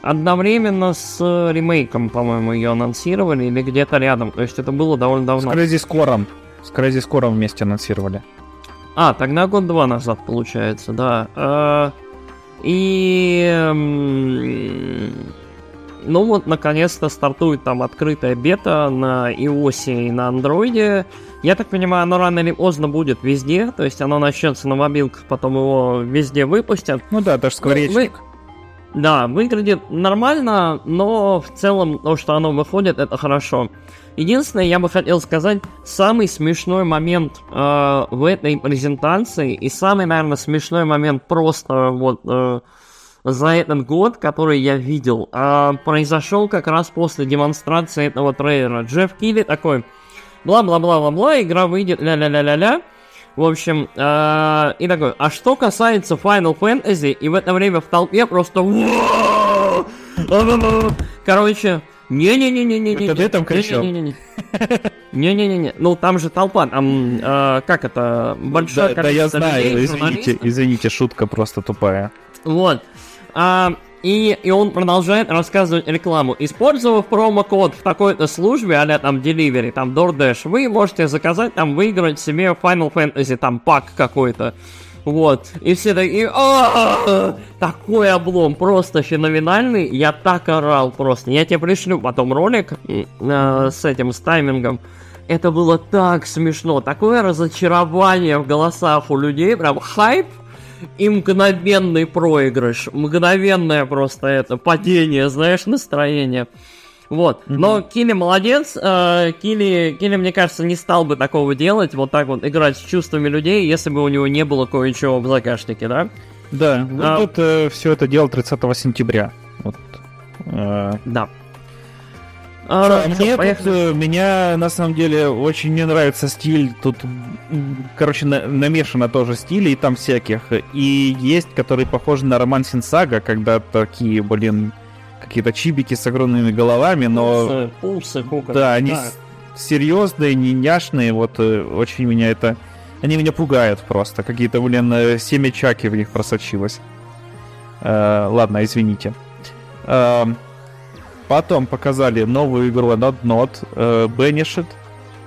одновременно с ремейком, по-моему, ее анонсировали или где-то рядом. То есть это было довольно давно. С Crazy Score. С Crazy Score вместе анонсировали. А, тогда год-два назад, получается, да. Э, и... Ну вот, наконец-то стартует там открытая бета на iOS и на андроиде. Я так понимаю, оно рано или поздно будет везде, то есть оно начнется на мобилках, потом его везде выпустят. Ну да, даже скворечник. Вы... Да, выглядит нормально, но в целом то, что оно выходит, это хорошо. Единственное, я бы хотел сказать, самый смешной момент э, в этой презентации и самый, наверное, смешной момент просто вот э, за этот год, который я видел, э, произошел как раз после демонстрации этого трейлера. Джефф Килли такой, бла-бла-бла-бла-бла, игра выйдет, ля-ля-ля-ля-ля. В общем, э, и такой, а что касается Final Fantasy, и в это время в толпе просто... Короче, не-не-не-не-не-не. Это ты там кричал? Не-не-не-не. Ну, там же толпа, там, как это, большая Да, да я знаю, извините, извините, шутка просто тупая. Вот. И, и он продолжает рассказывать рекламу. Использовав промокод в такой-то службе, а там Delivery, там DoorDash, вы можете заказать, там выиграть себе Final Fantasy, там пак какой-то. Вот. И все такие, «А-а-а!» такой облом, просто феноменальный. Я так орал просто. Я тебе пришлю потом ролик э, с этим, с таймингом. Это было так смешно. Такое разочарование в голосах у людей. Прям хайп и мгновенный проигрыш. Мгновенное просто это падение, знаешь, настроение. Вот. Mm-hmm. Но Килли молодец. Э, Килли, Килли, мне кажется, не стал бы такого делать, вот так вот играть с чувствами людей, если бы у него не было кое-чего в загашнике, да? Да, а... тут э, все это дело 30 сентября. Вот. Э... Да. А, а мне тут, меня на самом деле очень не нравится стиль. Тут, короче, на, намешано тоже стили и там всяких. И есть, которые похожи на роман Синсага, когда такие, блин, какие-то чибики с огромными головами, но... Пулсы, пулсы Да, они да. серьезные, не няшные, вот э, очень меня это... Они меня пугают просто. Какие-то, блин, э, семя чаки в них просочилось. Э, ладно, извините. Э, потом показали новую игру Not Not, э, Banished,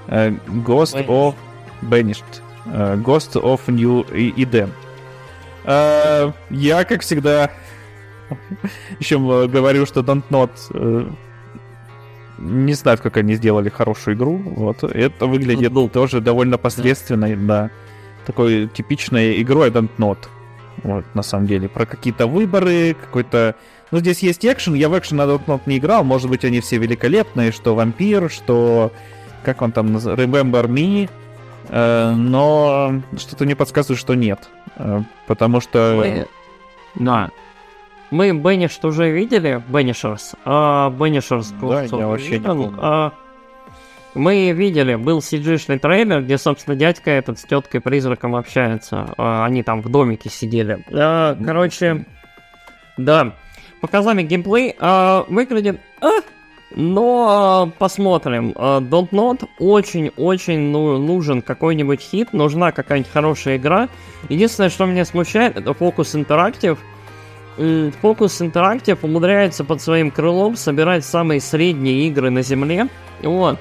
э, Ghost Banished. of... Banished. Э, Ghost of New Eden. Э, я, как всегда, еще говорю, что Don't Not э, не знаю, как они сделали хорошую игру. Вот. Это выглядит ну, тоже довольно посредственной, да. да. Такой типичной игрой Don't Not. Вот, на самом деле. Про какие-то выборы, какой-то... Ну, здесь есть экшен. Я в экшен на Don't Not не играл. Может быть, они все великолепные, что вампир, что... Как он там называется? Remember Me. Э, но что-то мне подсказывает, что нет. Э, потому что... Да, мы Бенништ уже видели, Беннишерс, а Беннишерс Да, я вообще не помню. А, мы видели, был cg трейлер, где, собственно, дядька этот с теткой-призраком общается. А, они там в домике сидели. А, короче, да. Показали геймплей. А, выглядит... А, но посмотрим. Don't Not очень-очень ну, нужен какой-нибудь хит, нужна какая-нибудь хорошая игра. Единственное, что меня смущает, это фокус интерактив. Focus Interactive умудряется под своим крылом собирать самые средние игры на Земле. Вот.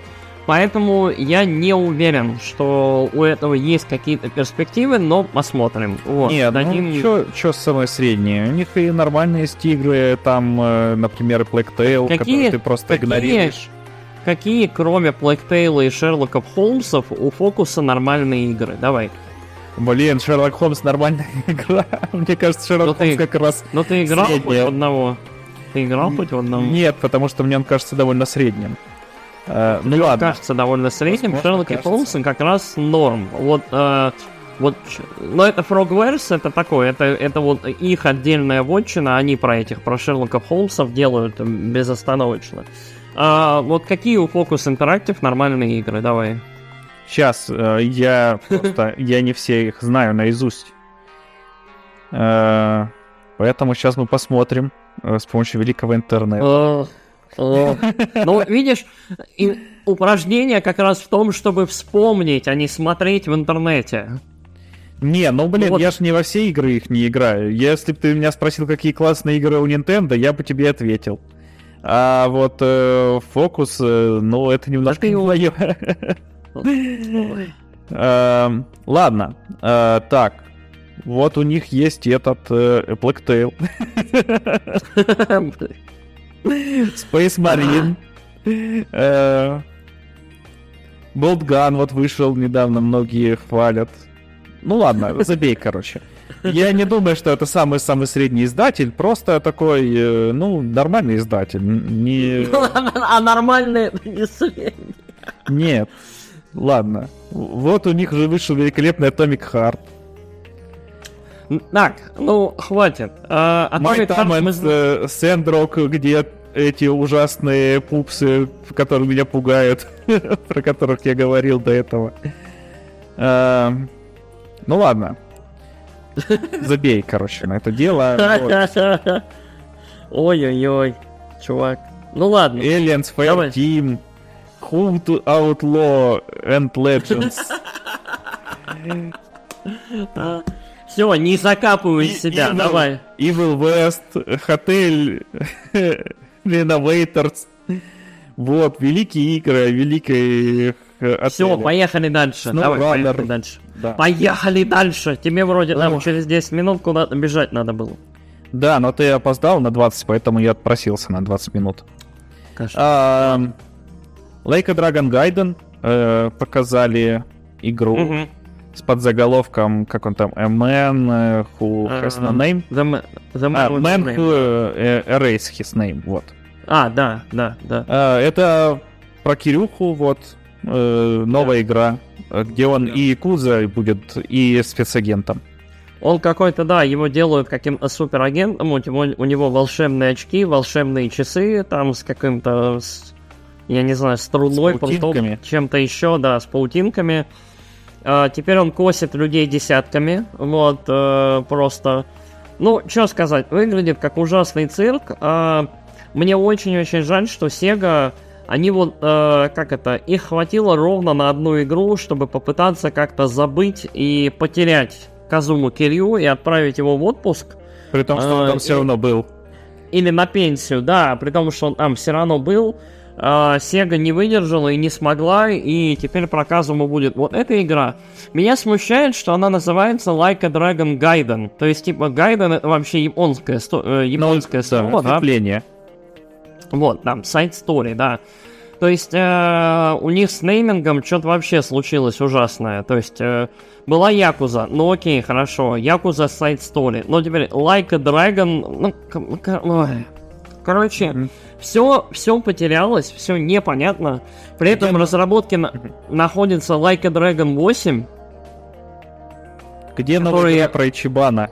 Поэтому я не уверен, что у этого есть какие-то перспективы, но посмотрим. Вот, Нет, ну, дадим... ну что самое среднее? У них и нормальные есть игры, там, э, например, Black Tail, какие, который ты просто какие, игнорируешь. Какие, кроме Black Tail и Шерлоков Холмсов, у Фокуса нормальные игры? Давай. Блин, Шерлок Холмс нормальная игра. Мне кажется, Шерлок ну, Холмс ты, как раз Ну ты играл средняя. хоть в одного? Ты играл хоть в одного? Нет, потому что мне он кажется довольно средним. Uh, ну ладно. кажется довольно средним. Возможно, Шерлок и Холмс как раз норм. Вот, uh, вот, но это Frogwares, это такое, это, это вот их отдельная вотчина, они про этих, про Шерлока Холмсов делают безостановочно. Uh, вот какие у Focus Interactive нормальные игры, давай. Сейчас, э, я просто, я не все их знаю наизусть. Э, поэтому сейчас мы посмотрим э, с помощью великого интернета. Ну, видишь, упражнение как раз в том, чтобы вспомнить, а не смотреть в интернете. Не, ну блин, вот. я ж не во все игры их не играю. Если бы ты меня спросил, какие классные игры у Nintendo, я бы тебе ответил. А вот э, фокус, э, ну это немножко не мое. Эм, ладно, э, так. Вот у них есть этот э, Black Tail. Space Marine. Э, Bolt Gun вот вышел недавно, многие хвалят. Ну ладно, забей, короче. Я не думаю, что это самый-самый средний издатель, просто такой, ну, нормальный издатель. Не... А нормальный это не средний. Нет. Ладно. Вот у них уже вышел великолепный Atomic Heart. Так, ну, хватит. А, Atomic Heart мы... uh, Sandrock, где эти ужасные пупсы, которые меня пугают, про которых я говорил до этого. Uh, Ну ладно. Забей, короче, на это дело. Вот. Ой-ой-ой, чувак. Ну ладно. Aliens Давай. Fire Team, Who to Outlaw and Legends. Все, не закапывай И- себя, Evil- давай. Evil West, Hotel Renovators. Вот, великие игры, великие э, Все, поехали дальше. Snow Давай, Runner. поехали дальше. Да. Поехали дальше. Тебе вроде там Ох. через 10 минут куда-то бежать надо было. Да, но ты опоздал на 20, поэтому я отпросился на 20 минут. А, Dragon Gaiden э, показали игру Мгм. С подзаголовком, как он там, A Man э, Who Has No А, Name. The The А, Man with Man. Who э, Erased His Name, вот. А, да, да, да. А, Это про Кирюху, вот, э, новая игра, э, где он и Якуза будет, и спецагентом. Он какой-то, да, его делают каким-то суперагентом, у него, у него волшебные очки, волшебные часы, там с каким-то, я не знаю, с труной, С потом чем-то еще, да, с паутинками. А, теперь он косит людей десятками, вот, э, просто... Ну, что сказать, выглядит как ужасный цирк. А, мне очень-очень жаль, что Sega, они вот, э, как это, их хватило ровно на одну игру, чтобы попытаться как-то забыть и потерять Казуму Кирью и отправить его в отпуск. При том, что он А, там все равно был. Или на пенсию, да, при том, что он там все равно был. А, Sega не выдержала и не смогла, и теперь про Казуму будет вот эта игра. Меня смущает, что она называется Like a Dragon Gaiden. То есть, типа, Gaiden это вообще японское, сто- э, японское слово, да? ответвление. Вот, там, сайт story, да. То есть э, у них с неймингом что-то вообще случилось ужасное. То есть э, была Якуза, ну окей, хорошо, Якуза сайт story. Но теперь Like a Dragon, ну, к- к- ой. Короче, Мгм. все, все потерялось, все непонятно. При этом в разработке на- находится Like a Dragon 8. Где новая Которые- игра про Ичибана?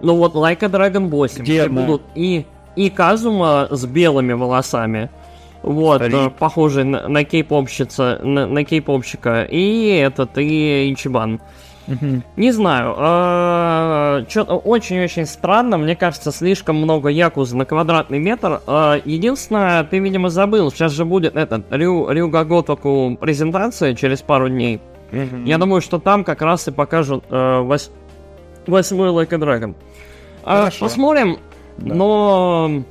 Ну вот Like a Dragon 8. Где где она? будут и, и Казума с белыми волосами. Вот, Старик. э, похожий на, на кей-попщица, на, на кей-попщика. И этот, и Ичибан. Не знаю, что-то очень-очень странно, мне кажется, слишком много якуз на квадратный метр. А, Единственное, ты, видимо, забыл, сейчас же будет этот Рю, Рюга Готоку презентация через пару дней. Я думаю, что там как раз и покажут э, вось- восьмой Like a Dragon. А, посмотрим, Да. но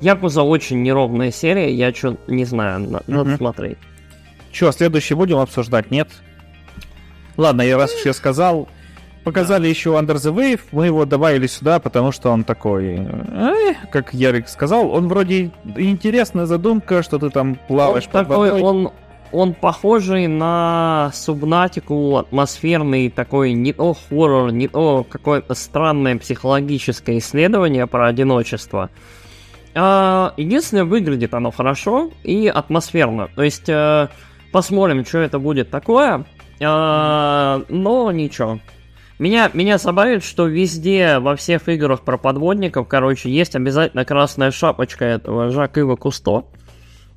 Якуза очень неровная серия, я что не знаю, на- надо Мгм. смотреть. Че, следующий будем обсуждать? Нет? Ладно, я раз уж я сказал, показали еще Under the Wave, мы его добавили сюда, потому что он такой, э, как Ярик сказал, он вроде интересная задумка, что ты там плаваешь он под такой, водой. он, он похожий на субнатику, атмосферный такой, не то хоррор, не то какое-то странное психологическое исследование про одиночество. А, единственное, выглядит оно хорошо и атмосферно. То есть, э, посмотрим, что это будет такое. А, но ничего. Меня, меня забавит, что везде, во всех играх про подводников, короче, есть обязательно красная шапочка этого Жак Ива Кусто.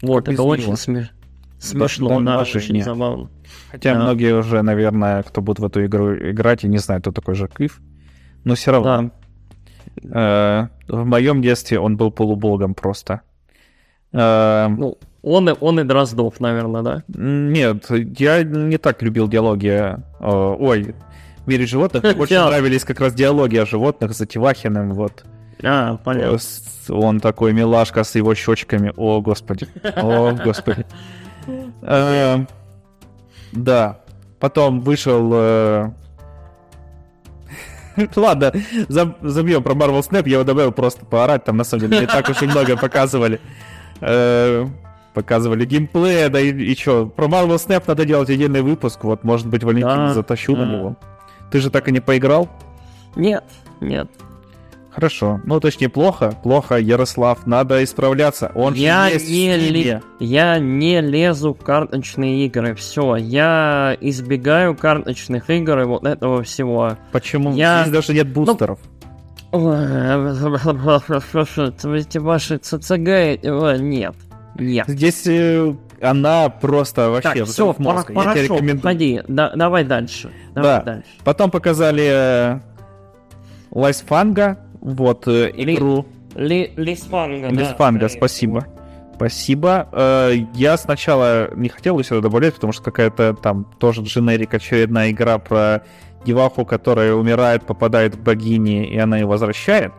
Вот, это очень него. сме- смешно, да, очень нет. забавно. Хотя да. многие уже, наверное, кто будет в эту игру играть, и не знают, кто такой Жак Ив. Но все равно. Да. Э, в моем детстве он был полубогом просто. Э, Ну, он и, он и Дроздов, наверное, да? Нет, я не так любил диалоги. э, Ой, в мире животных мне больше нравились как раз диалоги о животных за Тивахиным. Вот. А, понятно. С- Он такой милашка с его щечками. О, господи. О, господи. Э, Да. Потом вышел... э, Ладно, заб- забьем про Marvel Snap, я его добавил просто поорать, там на самом деле не так уж и много показывали. Показывали геймплей, да и, и чё, про Marvel Snap надо делать отдельный выпуск, вот, может быть, Валентин Да, затащу на него. Ты же так и не поиграл? Нет, нет. Хорошо. Ну, точнее, плохо. Плохо, Ярослав, надо исправляться. Он же я в не, ле- я не лезу в карточные игры. Все, я избегаю карточных игр и вот этого всего. Почему? Я- Здесь даже нет бустеров. Ой, эти ваши ЦЦГ, нет, нет. Здесь э, она просто вообще Так, все, мозга. Я тебе хорошо, рекомендую. ходи, да, давай дальше. Давай Да. дальше. Потом показали э, Лайсфанга, вот, э, Или- игру. Ли, Лисфанга, да, Лисфанга, скорее спасибо. Спасибо. Я сначала не хотел ее сюда добавлять, потому что какая-то там тоже дженерик, очередная игра про деваху, которая умирает, попадает к богине, и она ее возвращает.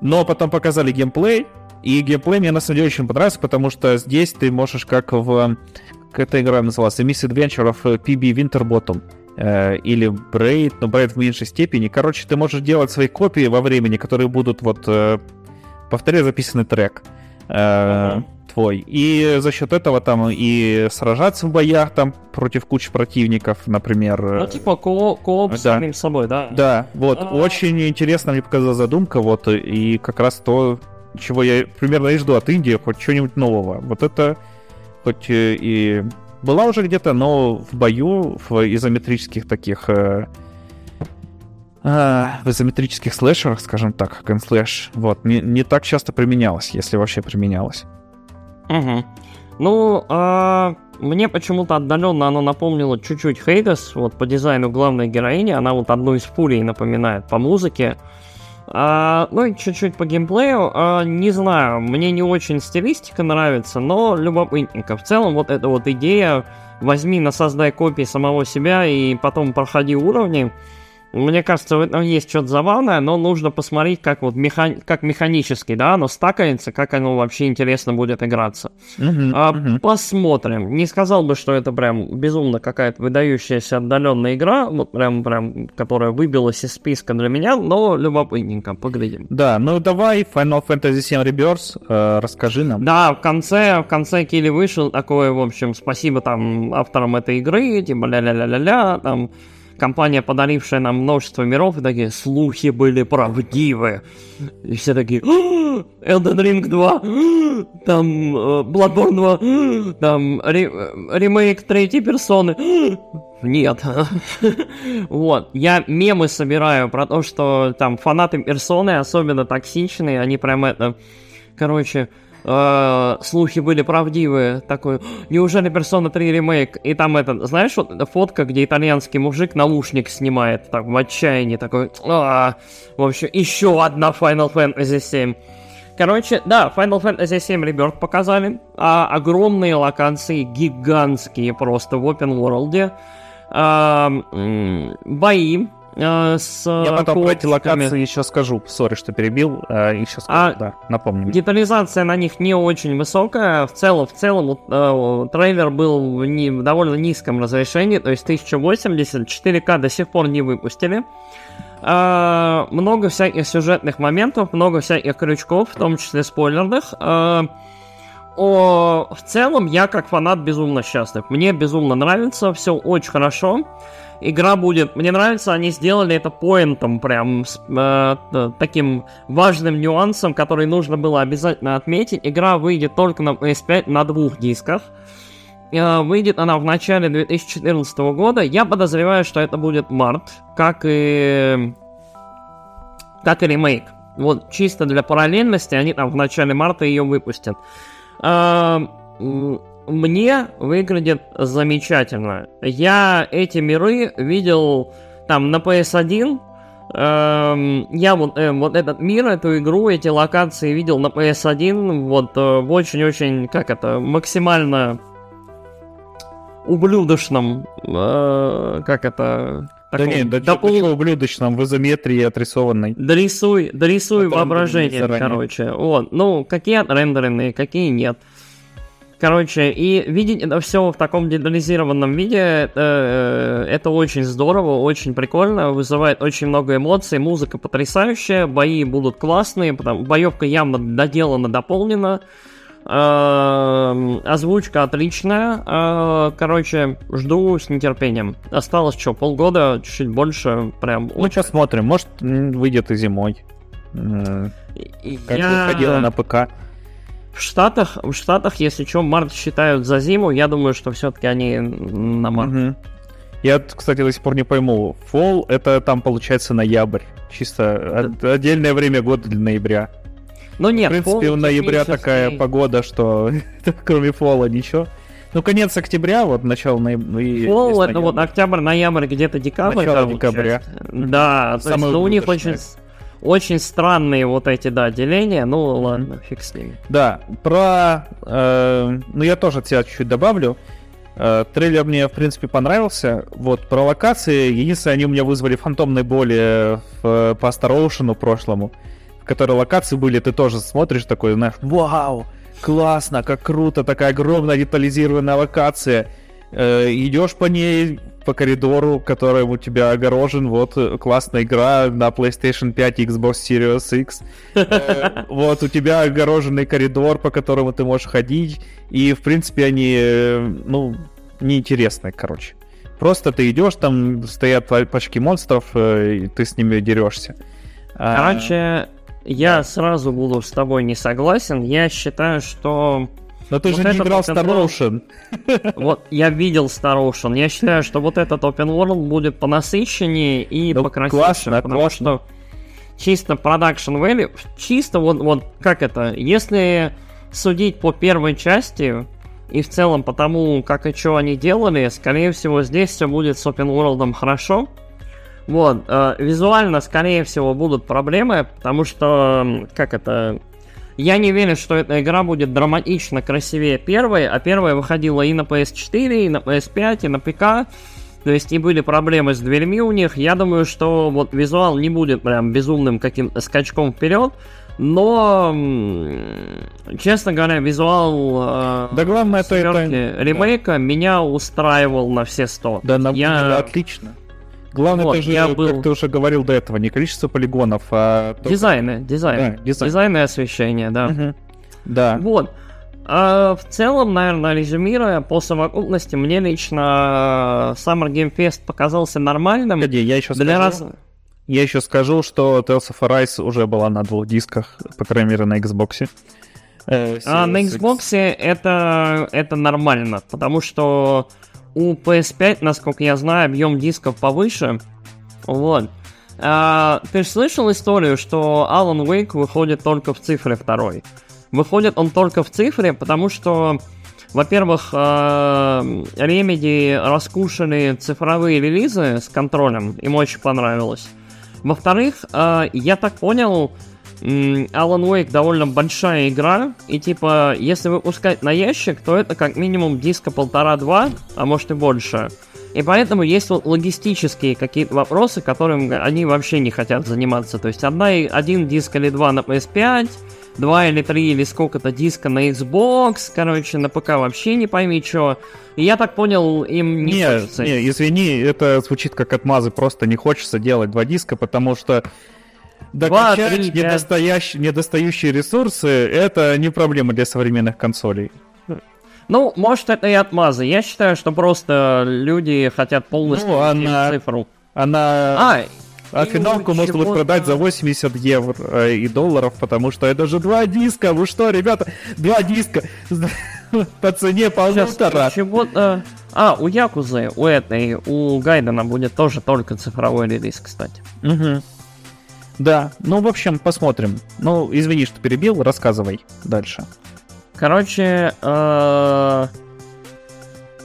Но потом показали геймплей, и геймплей мне на самом деле очень понравился, потому что здесь ты можешь как в... Как эта игра называлась? Miss Adventure of PB Winterbottom. или Braid, но Braid в меньшей степени. Короче, ты можешь делать свои копии во времени, которые будут вот э, повторяю записанный трек э, Мгм. твой. И за счет этого там и сражаться в боях там против кучи противников, например. Ну, э, типа, кооп, кооп с Да. самим собой, да? Да, вот, А. очень интересно мне показалась задумка, вот, и как раз то, чего я примерно и жду от Индии, хоть что-нибудь нового. Вот это хоть э, и была уже где-то, но в бою, в изометрических таких... э, а, в изометрических слэшерах, скажем так, как слэш, вот, не, не так часто применялось, если вообще применялось. Мгм. Ну, а, мне почему-то отдаленно оно напомнило чуть-чуть Хейдес, вот по дизайну главной героини, она вот одну из фурий напоминает по музыке. А, ну и чуть-чуть по геймплею, а, не знаю, мне не очень стилистика нравится, но любопытненько. В целом вот эта вот идея, возьми, насоздай копии самого себя и потом проходи уровни, мне кажется, в этом есть что-то забавное, но нужно посмотреть, как вот меха- как механически, да, оно стакается, как оно вообще интересно будет играться. Мгм, А, мгм. Посмотрим. Не сказал бы, что это прям безумно какая-то выдающаяся отдаленная игра, вот прям, прям, которая выбилась из списка для меня, но любопытненько, поглядим. Да, ну давай, Final Fantasy VII Rebirth, э, расскажи нам. Да, в конце, в конце Килли вышел такое, в общем, спасибо там авторам этой игры, типа ля-ля-ля-ля-ля, там компания, подарившая нам множество миров, и такие слухи были правдивы. И все такие, «А, Elden Ring 2, а, там э, Bloodborne 2, а, там э, ремейк третьей персоны. Нет. Вот. Я мемы собираю про то, что там фанаты персоны особенно токсичные, они прям это... Короче, э, слухи были правдивые. Такой, неужели Persona 3 ремейк? И там это, знаешь, вот фотка, где итальянский мужик наушник снимает, так, в отчаянии, такой, «А». в общем, еще одна Final Fantasy 7. Короче, да, Final Fantasy 7 Rebirth показали. А, огромные локации, гигантские просто в open world. А, бои с Я потом про эти локации еще скажу. Сори, что перебил. э, Еще скажу, А, да, напомню. Детализация на них не очень высокая. В целом, в целом, э, трейлер был в, не- в довольно низком разрешении, то есть 1080, 4К до сих пор не выпустили. А, много всяких сюжетных моментов, много всяких крючков, в том числе спойлерных. А, о, в целом, я как фанат безумно счастлив. Мне безумно нравится, все очень хорошо. Игра будет... Мне нравится, они сделали это поинтом, прям с э, таким важным нюансом, который нужно было обязательно отметить. Игра выйдет только на PS5 на двух дисках. Э, выйдет она в начале 2014 года. Я подозреваю, что это будет март, как и... как и ремейк. Вот чисто для параллельности они там в начале марта ее выпустят. М, мне выглядит замечательно. Я эти миры видел там на PS1. Эм, я вот, э, вот этот мир, эту игру, эти локации видел на PS1 вот э, в очень-очень, как это, максимально ублюдочном, э, как это... Да таком нет, да допол- что ублюдочном в изометрии отрисованной. Дорисуй, дорисуй Это воображение, короче. Вот, ну, какие отрендеренные, какие нет. Короче, и видеть это все в таком детализированном виде, это, э, это очень здорово, очень прикольно, вызывает очень много эмоций, музыка потрясающая, бои будут классные, потому боевка явно доделана, дополнена, Эм, озвучка отличная, Э, короче, жду с нетерпением. Осталось что, полгода, чуть-чуть больше, прям Ну, сейчас смотрим, может, выйдет и зимой. Как я- выходило на ПК. В Штатах, в Штатах, если что, март считают за зиму, я думаю, что все-таки они на март. Мгм. Я, кстати, до сих пор не пойму. Fall это там получается ноябрь. Чисто от- отдельное время года для ноября. Ну нет, В принципе, у ноября такая погода, что кроме фола ничего. Ну, конец октября, вот начало ноября. О, это вот октябрь, ноябрь, где-то декабрь. Начало декабря. Да, то есть ну, у них очень очень странные вот эти, да, деления. Ну, ладно, фиг с ними. Да, про... Э, ну, я тоже от себя чуть-чуть добавлю. Э, трейлер мне, в принципе, понравился. Вот, про локации, единственное, они у меня вызвали фантомные боли в, по Star Ocean прошлому, в которой локации были, ты тоже смотришь такой, знаешь, вау, классно, как круто, такая огромная детализированная локация. Э, идешь по ней, по коридору, который у тебя огорожен. Вот э, классная игра на PlayStation 5 Xbox Series X. Э, вот у тебя огороженный коридор, по которому ты можешь ходить. И, в принципе, они, э, ну, неинтересные, короче. Просто ты идешь, там стоят пачки монстров, и ты с ними дерешься. А, короче, я сразу буду с тобой не согласен. Я считаю, что но ты вот же не играл Star Ocean. Вот, я видел Star Ocean. Я считаю, что вот этот Open World будет понасыщеннее и ну, покрасивее. Классно, потому классно. что чисто production value, чисто вот, вот как это, если судить по первой части и в целом по тому, как и что они делали, скорее всего, здесь все будет с Open World хорошо. Вот, э, визуально, скорее всего, будут проблемы, потому что, как это, я не верю, что эта игра будет драматично красивее первой, а первая выходила и на PS4, и на PS5, и на ПК. То есть и были проблемы с дверьми у них. Я думаю, что вот визуал не будет прям безумным каким-то скачком вперед. Но, честно говоря, визуал э, да главное, это, это ремейка меня устраивал на все сто. Да, на... я... отлично. Главное, вот, ты же, я был... как ты уже говорил до этого, не количество полигонов, а... Только... Дизайны, дизайн. Да, дизайн. Дизайн и освещение, да. Угу. Да. Вот. А в целом, наверное, резюмируя, по совокупности, мне лично Summer Game Fest показался нормальным. Погоди, я еще для скажу, раз... я еще скажу, что Tales of Arise уже была на двух дисках, по крайней мере, на Xbox. Э, а на Xbox это, это нормально, потому что у PS5, насколько я знаю, объем дисков повыше. Вот. А, ты же слышал историю, что Alan Wake выходит только в цифре второй? Выходит он только в цифре, потому что, во-первых, Remedy раскушали цифровые релизы с контролем, им очень понравилось. Во-вторых, я так понял, Alan Wake довольно большая игра, и типа, если выпускать на ящик, то это как минимум диска полтора-два, а может и больше. И поэтому есть вот логистические какие-то вопросы, которым они вообще не хотят заниматься. То есть одна, один диск или два на PS5, два или три или сколько-то диска на Xbox, короче, на ПК вообще не пойми что. И я так понял, им не, не хочется. Не, извини, это звучит как отмазы, просто не хочется делать два диска, потому что Докачать 2, 3, недостающие, недостающие ресурсы — это не проблема для современных консолей. Ну, может, это и отмазы. Я считаю, что просто люди хотят полностью ну, она, цифру. Она... А, а финалку можно будет продать за 80 евро э, и долларов, потому что это же два диска. Вы что, ребята, два диска по цене полутора. Чего-то... А, у Якузы, у этой, у Гайдена будет тоже только цифровой релиз, кстати. Угу. Да, ну, в общем, посмотрим. Ну, извини, что перебил, рассказывай дальше. Короче, ба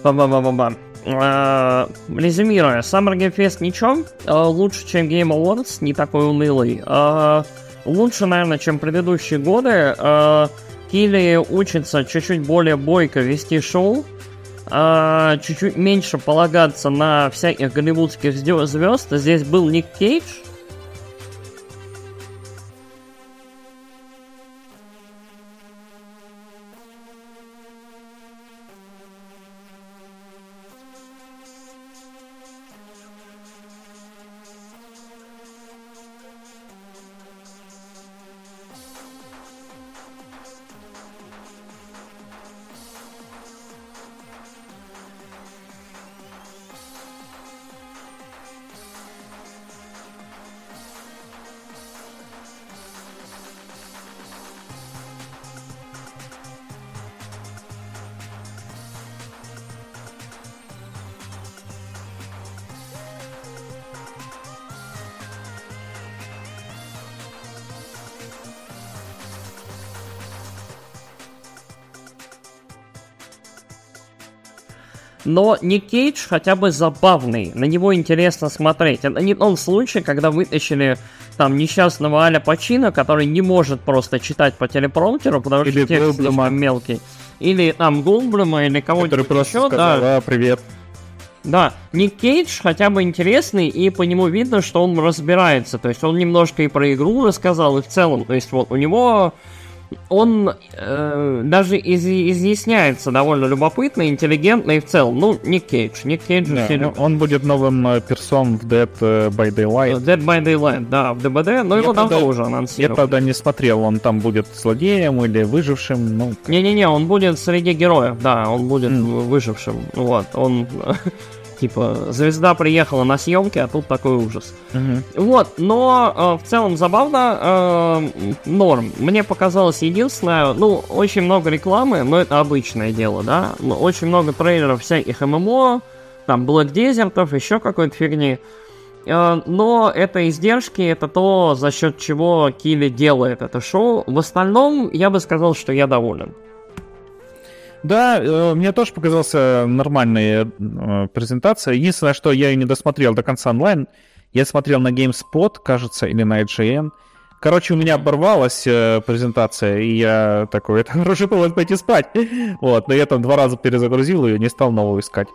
ба ба ба резюмируя, Summer Game Fest ничего, э, лучше, чем Game Awards, не такой унылый. Э, лучше, наверное, чем предыдущие годы. Э, Килли учится чуть-чуть более бойко вести шоу, чуть-чуть меньше полагаться на всяких голливудских звезд. Здесь был Ник Кейдж, но Ник Кейдж хотя бы забавный, на него интересно смотреть. Это не тот случай, когда вытащили там несчастного Аля Пачина, который не может просто читать по телепромптеру, потому Или что текст слишком мелкий. Или там Голдблюма, или просто еще, сказал, да. «А, привет. Да, Ник Кейдж хотя бы интересный, и по нему видно, что он разбирается. То есть он немножко и про игру рассказал, и в целом. То есть вот у него он э, даже из- изъясняется довольно любопытно, интеллигентно и в целом. Ну, Ник Кейдж. Ник Кейдж Да, любят. он будет новым э, персом в Dead э, by Daylight. Dead by Daylight, да, в ДБД, но Я его давно правда- уже Я, анонсировали. правда, не смотрел, он там будет злодеем или выжившим. Ну, Не-не-не, он будет среди героев, да, он будет М. выжившим. Вот, он типа звезда приехала на съемки, а тут такой ужас. мгм. Вот, но э, в целом забавно, э, норм. Мне показалось единственное, ну, очень много рекламы, но это обычное дело, да. Ну, Очень много трейлеров всяких ММО, там Black Desert, еще какой-то фигни. Э, Но это издержки, это то, за счет чего Килли делает это шоу. В остальном, я бы сказал, что я доволен. Да, э, мне тоже показался нормальная э, презентация. Единственное, что я ее не досмотрел до конца онлайн. Я смотрел на GameSpot, кажется, или на IGN. Короче, у меня оборвалась э, презентация, и я такой, это хороший повод пойти спать. Вот, но я там два раза перезагрузил ее, не стал новую искать.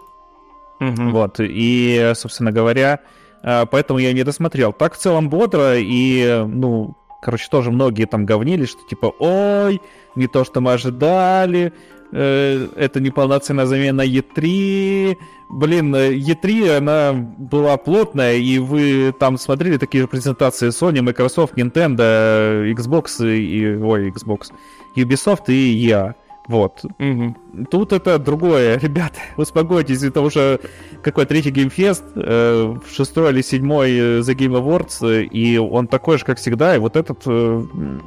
Вот, и, собственно говоря, э, поэтому я не досмотрел. Так в целом бодро, и, ну, короче, тоже многие там говнили, что типа, ой, не то, что мы ожидали, это неполноценная замена E3. Блин, э, E3, она была плотная, и вы там смотрели такие же презентации Sony, Microsoft, Nintendo, э, Xbox и... Ой, Xbox. Ubisoft и EA. Вот. Мгм. Тут это другое, ребята, успокойтесь, это уже какой третий геймфест, э, шестой или седьмой э, The Game Awards, э, и он такой же, как всегда, и вот этот э,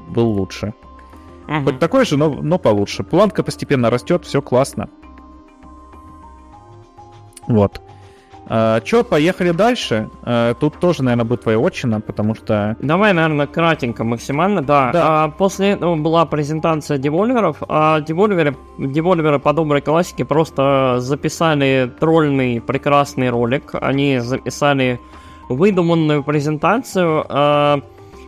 был лучше. Мгм. Хоть такой же, но, но получше. Планка постепенно растет, все классно. Вот. Че, поехали дальше. Э, тут тоже, наверное, будет твоя отчина, потому что... Давай, наверное, кратенько максимально, да. Да. А, после этого была презентация девольверов, а девольверы, девольверы по доброй классике просто записали тролльный прекрасный ролик. Они записали выдуманную презентацию. А,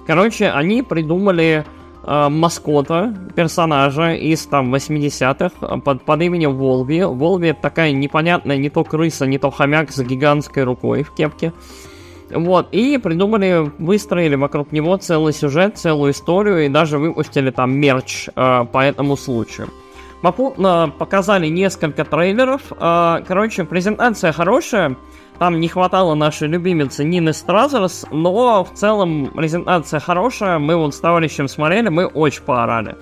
короче, они придумали а, маскота, персонажа из там 80-х под, под именем Волви. Волви это такая непонятная не то крыса, не то хомяк с гигантской рукой в кепке. Вот, и придумали, выстроили вокруг него целый сюжет, целую историю, и даже выпустили там мерч э, по этому случаю. Попутно показали несколько трейлеров. э, короче, презентация хорошая. Там не хватало нашей любимицы Нины Стразерс, но в целом презентация хорошая. Мы вот с товарищем смотрели, мы очень поорали.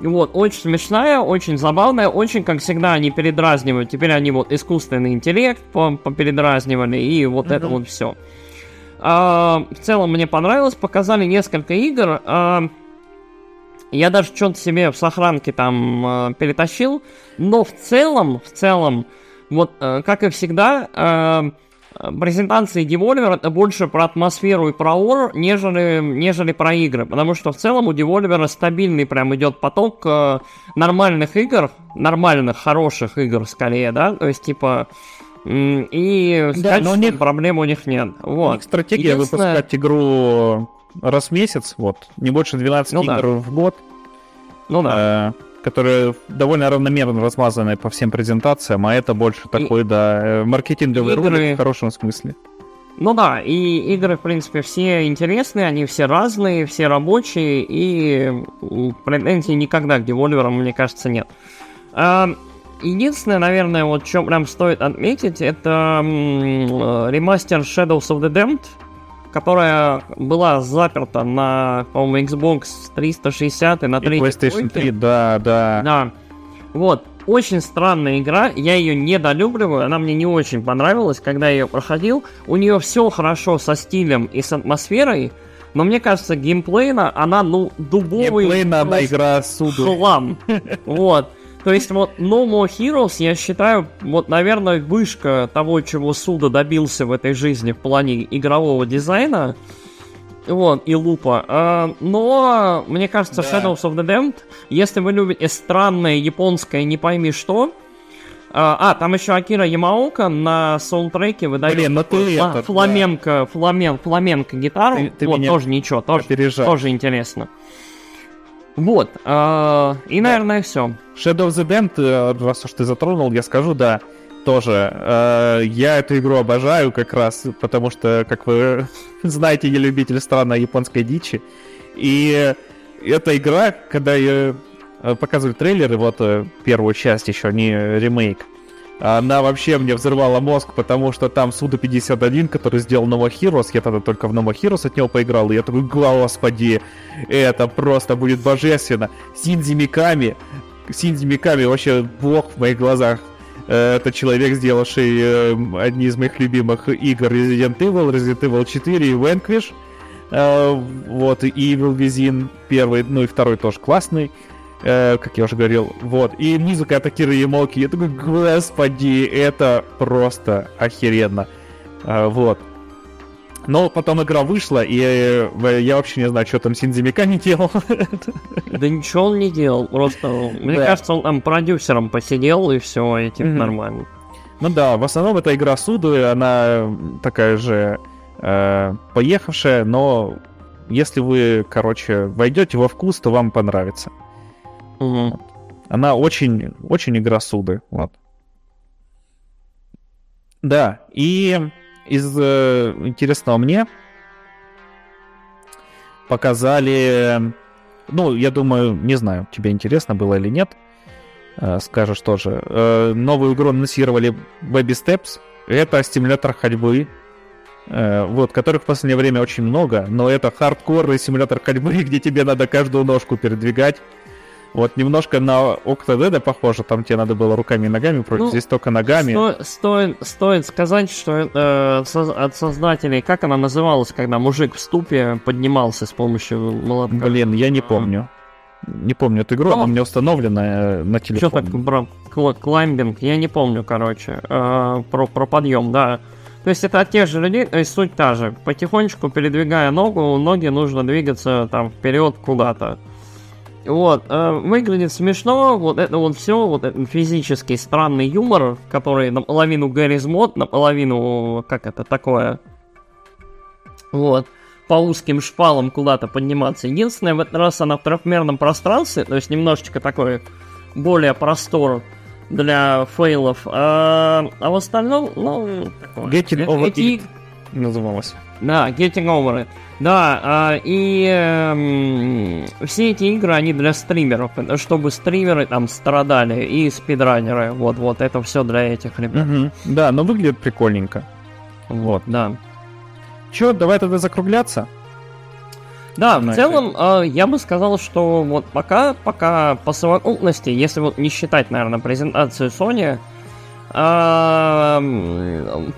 И вот, очень смешная, очень забавная, очень, как всегда, они передразнивают. Теперь они вот искусственный интеллект попередразнивали, и вот это вот все. в целом мне понравилось, показали несколько игр. а, я даже что-то себе в сохранке там э, перетащил, но в целом, в целом, вот э, как и всегда, э, презентации Devolver это больше про атмосферу и про ор, нежели, нежели про игры. Потому что в целом у Devolver стабильный прям идет поток э, нормальных игр, нормальных, хороших игр скорее, да, то есть типа... И Да, но у них- проблем у них нет. У Вот. них стратегия Единственное- выпускать игру раз в месяц, вот, не больше 12 Ну да. игр в год, Ну да. э, которые довольно равномерно размазаны по всем презентациям, а это больше такой, да, э, маркетинговый игры- ролик в хорошем смысле. Ну да, и игры, в принципе, все интересные, они все разные, все рабочие, и претензий никогда к девольверам, мне кажется, нет. А, Единственное, наверное, вот что прям стоит отметить, это э, ремастер Shadows of the Damned, которая была заперта на, по-моему, Xbox 360 и на И 3 PlayStation 3, да, да. да. Вот. Очень странная игра, я ее недолюбливаю, она мне не очень понравилась, когда я ее проходил. У нее все хорошо со стилем и с атмосферой, но мне кажется, геймплейно она, ну, дубовый Геймплейно она игра суду. хлам. Вот. То есть вот No More Heroes, я считаю, вот, наверное, вышка того, чего Суда добился в этой жизни в плане игрового дизайна. Вот, и лупа. А, но, мне кажется, Да. Shadows of the Damned, если вы любите странное японское не пойми что, А, а, там еще Акира Ямаока на саундтреке выдает Блин, ну ты фла- фламенко, фламен, фламенко гитару. Ты- ты вот, меня тоже ничего, тоже, опережаешь. тоже интересно. Вот, а, и, наверное, все. Shadow of the Dent, э, раз уж ты затронул, я скажу, да, тоже. Э, Я эту игру обожаю как раз, потому что, как вы знаете, я любитель странной японской дичи. И эта игра, когда ее э, показывали трейлеры, вот первую часть еще, не ремейк, она вообще мне взрывала мозг, потому что там Суда-51, который сделал Nova Heroes, я тогда только в Nova Heroes от него поиграл, и я такой, господи, это просто будет божественно. Синдзи Миками, Синдзи Миками вообще бог в моих глазах. Э, Это человек, сделавший э, одни из моих любимых игр Resident Evil, Resident Evil 4 и Vanquish. Э, Вот, и Evil Within первый, ну и второй тоже классный, э, как я уже говорил. Вот, и музыка от Акиры Ямоки. Я такой, господи, это просто охеренно. Э, Вот. Но потом игра вышла, и э, я вообще не знаю, что там Синдзи Миками делал. Да ничего он не делал, просто, мне Да. кажется, он там продюсером посидел, и все, и типа Мгм. нормально. Ну да, в основном это игра Суды, она такая же э, поехавшая, но если вы, короче, войдете во вкус, то вам понравится. Она очень, очень игра Суды, вот. Да, и из э, интересного мне показали, ну, я думаю, не знаю, тебе интересно было или нет, э, скажешь тоже. Э, новую игру анонсировали Baby Steps. Это стимулятор ходьбы, э, вот, которых в последнее время очень много, но это хардкорный симулятор ходьбы, где тебе надо каждую ножку передвигать. Вот немножко на Octodad похоже, там тебе надо было руками и ногами пройти, Ну, здесь только ногами. Сто- стоит, стоит сказать, что это соз- от создателей, как она называлась, когда мужик в ступе поднимался с помощью молотка? Блин, я не помню. Не помню эту игру, Ну, она у меня установлена э, на Что телефоне. так, бро, кл- клаймбинг, я не помню, короче, э, про, про подъем, да. То есть это от тех же людей, то есть суть та же. Потихонечку передвигая ногу, ноги нужно двигаться там вперед куда-то. Вот, э, выглядит смешно, вот это вот все, вот этот физический странный юмор, который наполовину Гаррис Мод, наполовину, как это такое, вот, по узким шпалам куда-то подниматься. Единственное, в этот раз она в трехмерном пространстве, то есть немножечко такой более простор для фейлов. А, а в остальном, ну, такое. Getting Э- over it. Называлась. Да, Getting Over It. Да, а, и эм, все эти игры, они для стримеров, это чтобы стримеры там страдали и спидранеры. Вот-вот, это все для этих ребят. Мгм. Да, но выглядит прикольненько. Вот, да. Че, давай тогда закругляться? Да, в целом, э, я бы сказал, что вот пока, пока по совокупности, если вот не считать, наверное, презентацию Sony,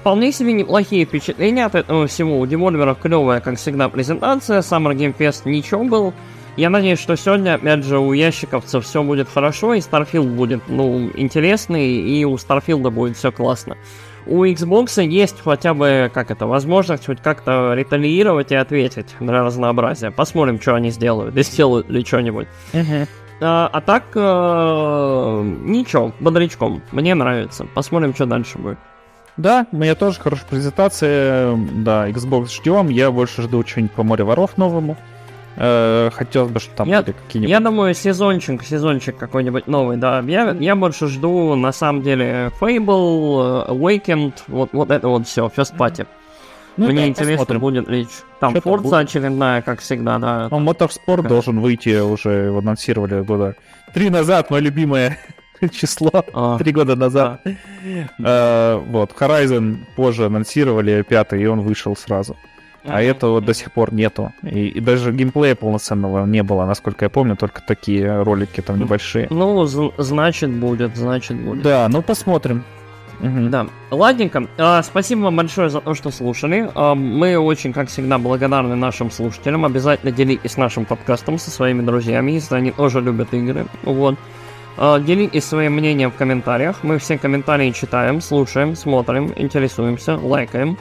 вполне себе неплохие впечатления от этого всего. У Devolver клевая, как всегда, презентация. Summer Game Fest ничего был. Я надеюсь, что сегодня, опять же, у ящиковцев все будет хорошо, и Starfield будет, ну, интересный, и у Starfield будет все классно. У Xbox есть хотя бы, как это, возможность хоть как-то реталиировать и ответить для разнообразия. Посмотрим, что они сделают, и сделают ли что-нибудь. А, а так, э, ничего, бодрячком. Мне нравится. Посмотрим, что дальше будет. Да, у меня тоже хорошая презентация. Да, Xbox ждем. Я больше жду что-нибудь по море воров новому. Э, Хотелось бы, чтобы там Я- были какие-нибудь... Я думаю, сезончик, сезончик какой-нибудь новый, да. Я, я больше жду, на самом деле, Fable, э, Awakened, вот, вот это вот все, First Party. Ну, Мне интересно, посмотрим. будет ли... Там там Forza будет? очередная, как всегда, да. Ну, Как? должен выйти, уже его анонсировали года три назад, мое любимое число, А, три года назад. Э, Вот, Horizon позже анонсировали, пятый, и он вышел сразу. А этого до сих пор нету. И, и даже геймплея полноценного не было, насколько я помню, только такие ролики там небольшие. Ну, значит будет, значит будет. Да, ну посмотрим. Мгм. Да, ладненько. А, спасибо вам большое за то, что слушали. А, мы очень, как всегда, благодарны нашим слушателям. Обязательно делитесь нашим подкастом со своими друзьями, если они тоже любят игры. Вот. А, делитесь своим мнением в комментариях. Мы все комментарии читаем, слушаем, смотрим, интересуемся, лайкаем.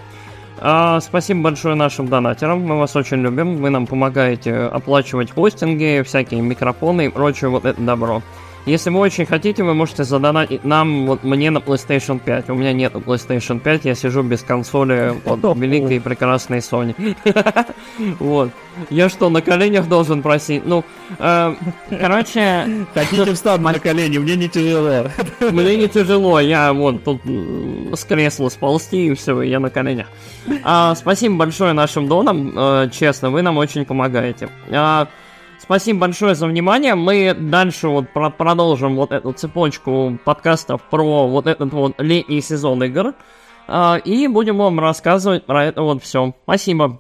А, спасибо большое нашим донатерам. Мы вас очень любим. Вы нам помогаете оплачивать хостинги, всякие микрофоны и прочее вот это добро. Если вы очень хотите, вы можете задонатить нам, вот мне на PlayStation 5. У меня нет PlayStation 5, я сижу без консоли от великой и прекрасной Sony. Вот. Я что, на коленях должен просить? Ну, э, короче... Хотите встану на колени, мне не тяжело. Мне не тяжело, я вот тут с кресла сползти и все, я на коленях. А, спасибо большое нашим донам, э, честно, вы нам очень помогаете. Спасибо большое за внимание. Мы дальше вот про продолжим вот эту цепочку подкастов про вот этот вот летний сезон игр. А, и будем вам рассказывать про это вот все. Спасибо.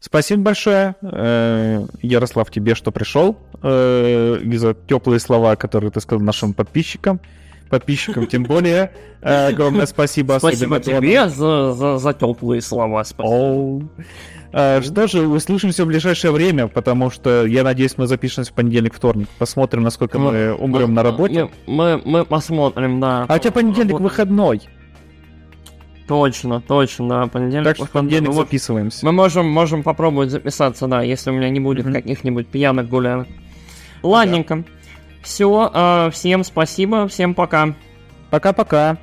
Спасибо большое, э, Ярослав, тебе, что пришел, э, и за теплые слова, которые ты сказал нашим подписчикам. Подписчикам тем более. Э, огромное спасибо. Спасибо тебе за, за, за теплые слова. Спасибо. Что же, услышимся в ближайшее время, потому что, я надеюсь, мы запишемся в понедельник, вторник. Посмотрим, насколько мы умрем на работе. Мы, мы посмотрим, да. А у тебя понедельник выходной. Точно, точно, да, понедельник. Так что в понедельник мы, записываемся. Мы можем, можем попробовать записаться, да, если у меня не будет mm-hmm. каких-нибудь пьяных гулянок. Ладненько. Да. Все, э, всем спасибо, всем пока. Пока-пока.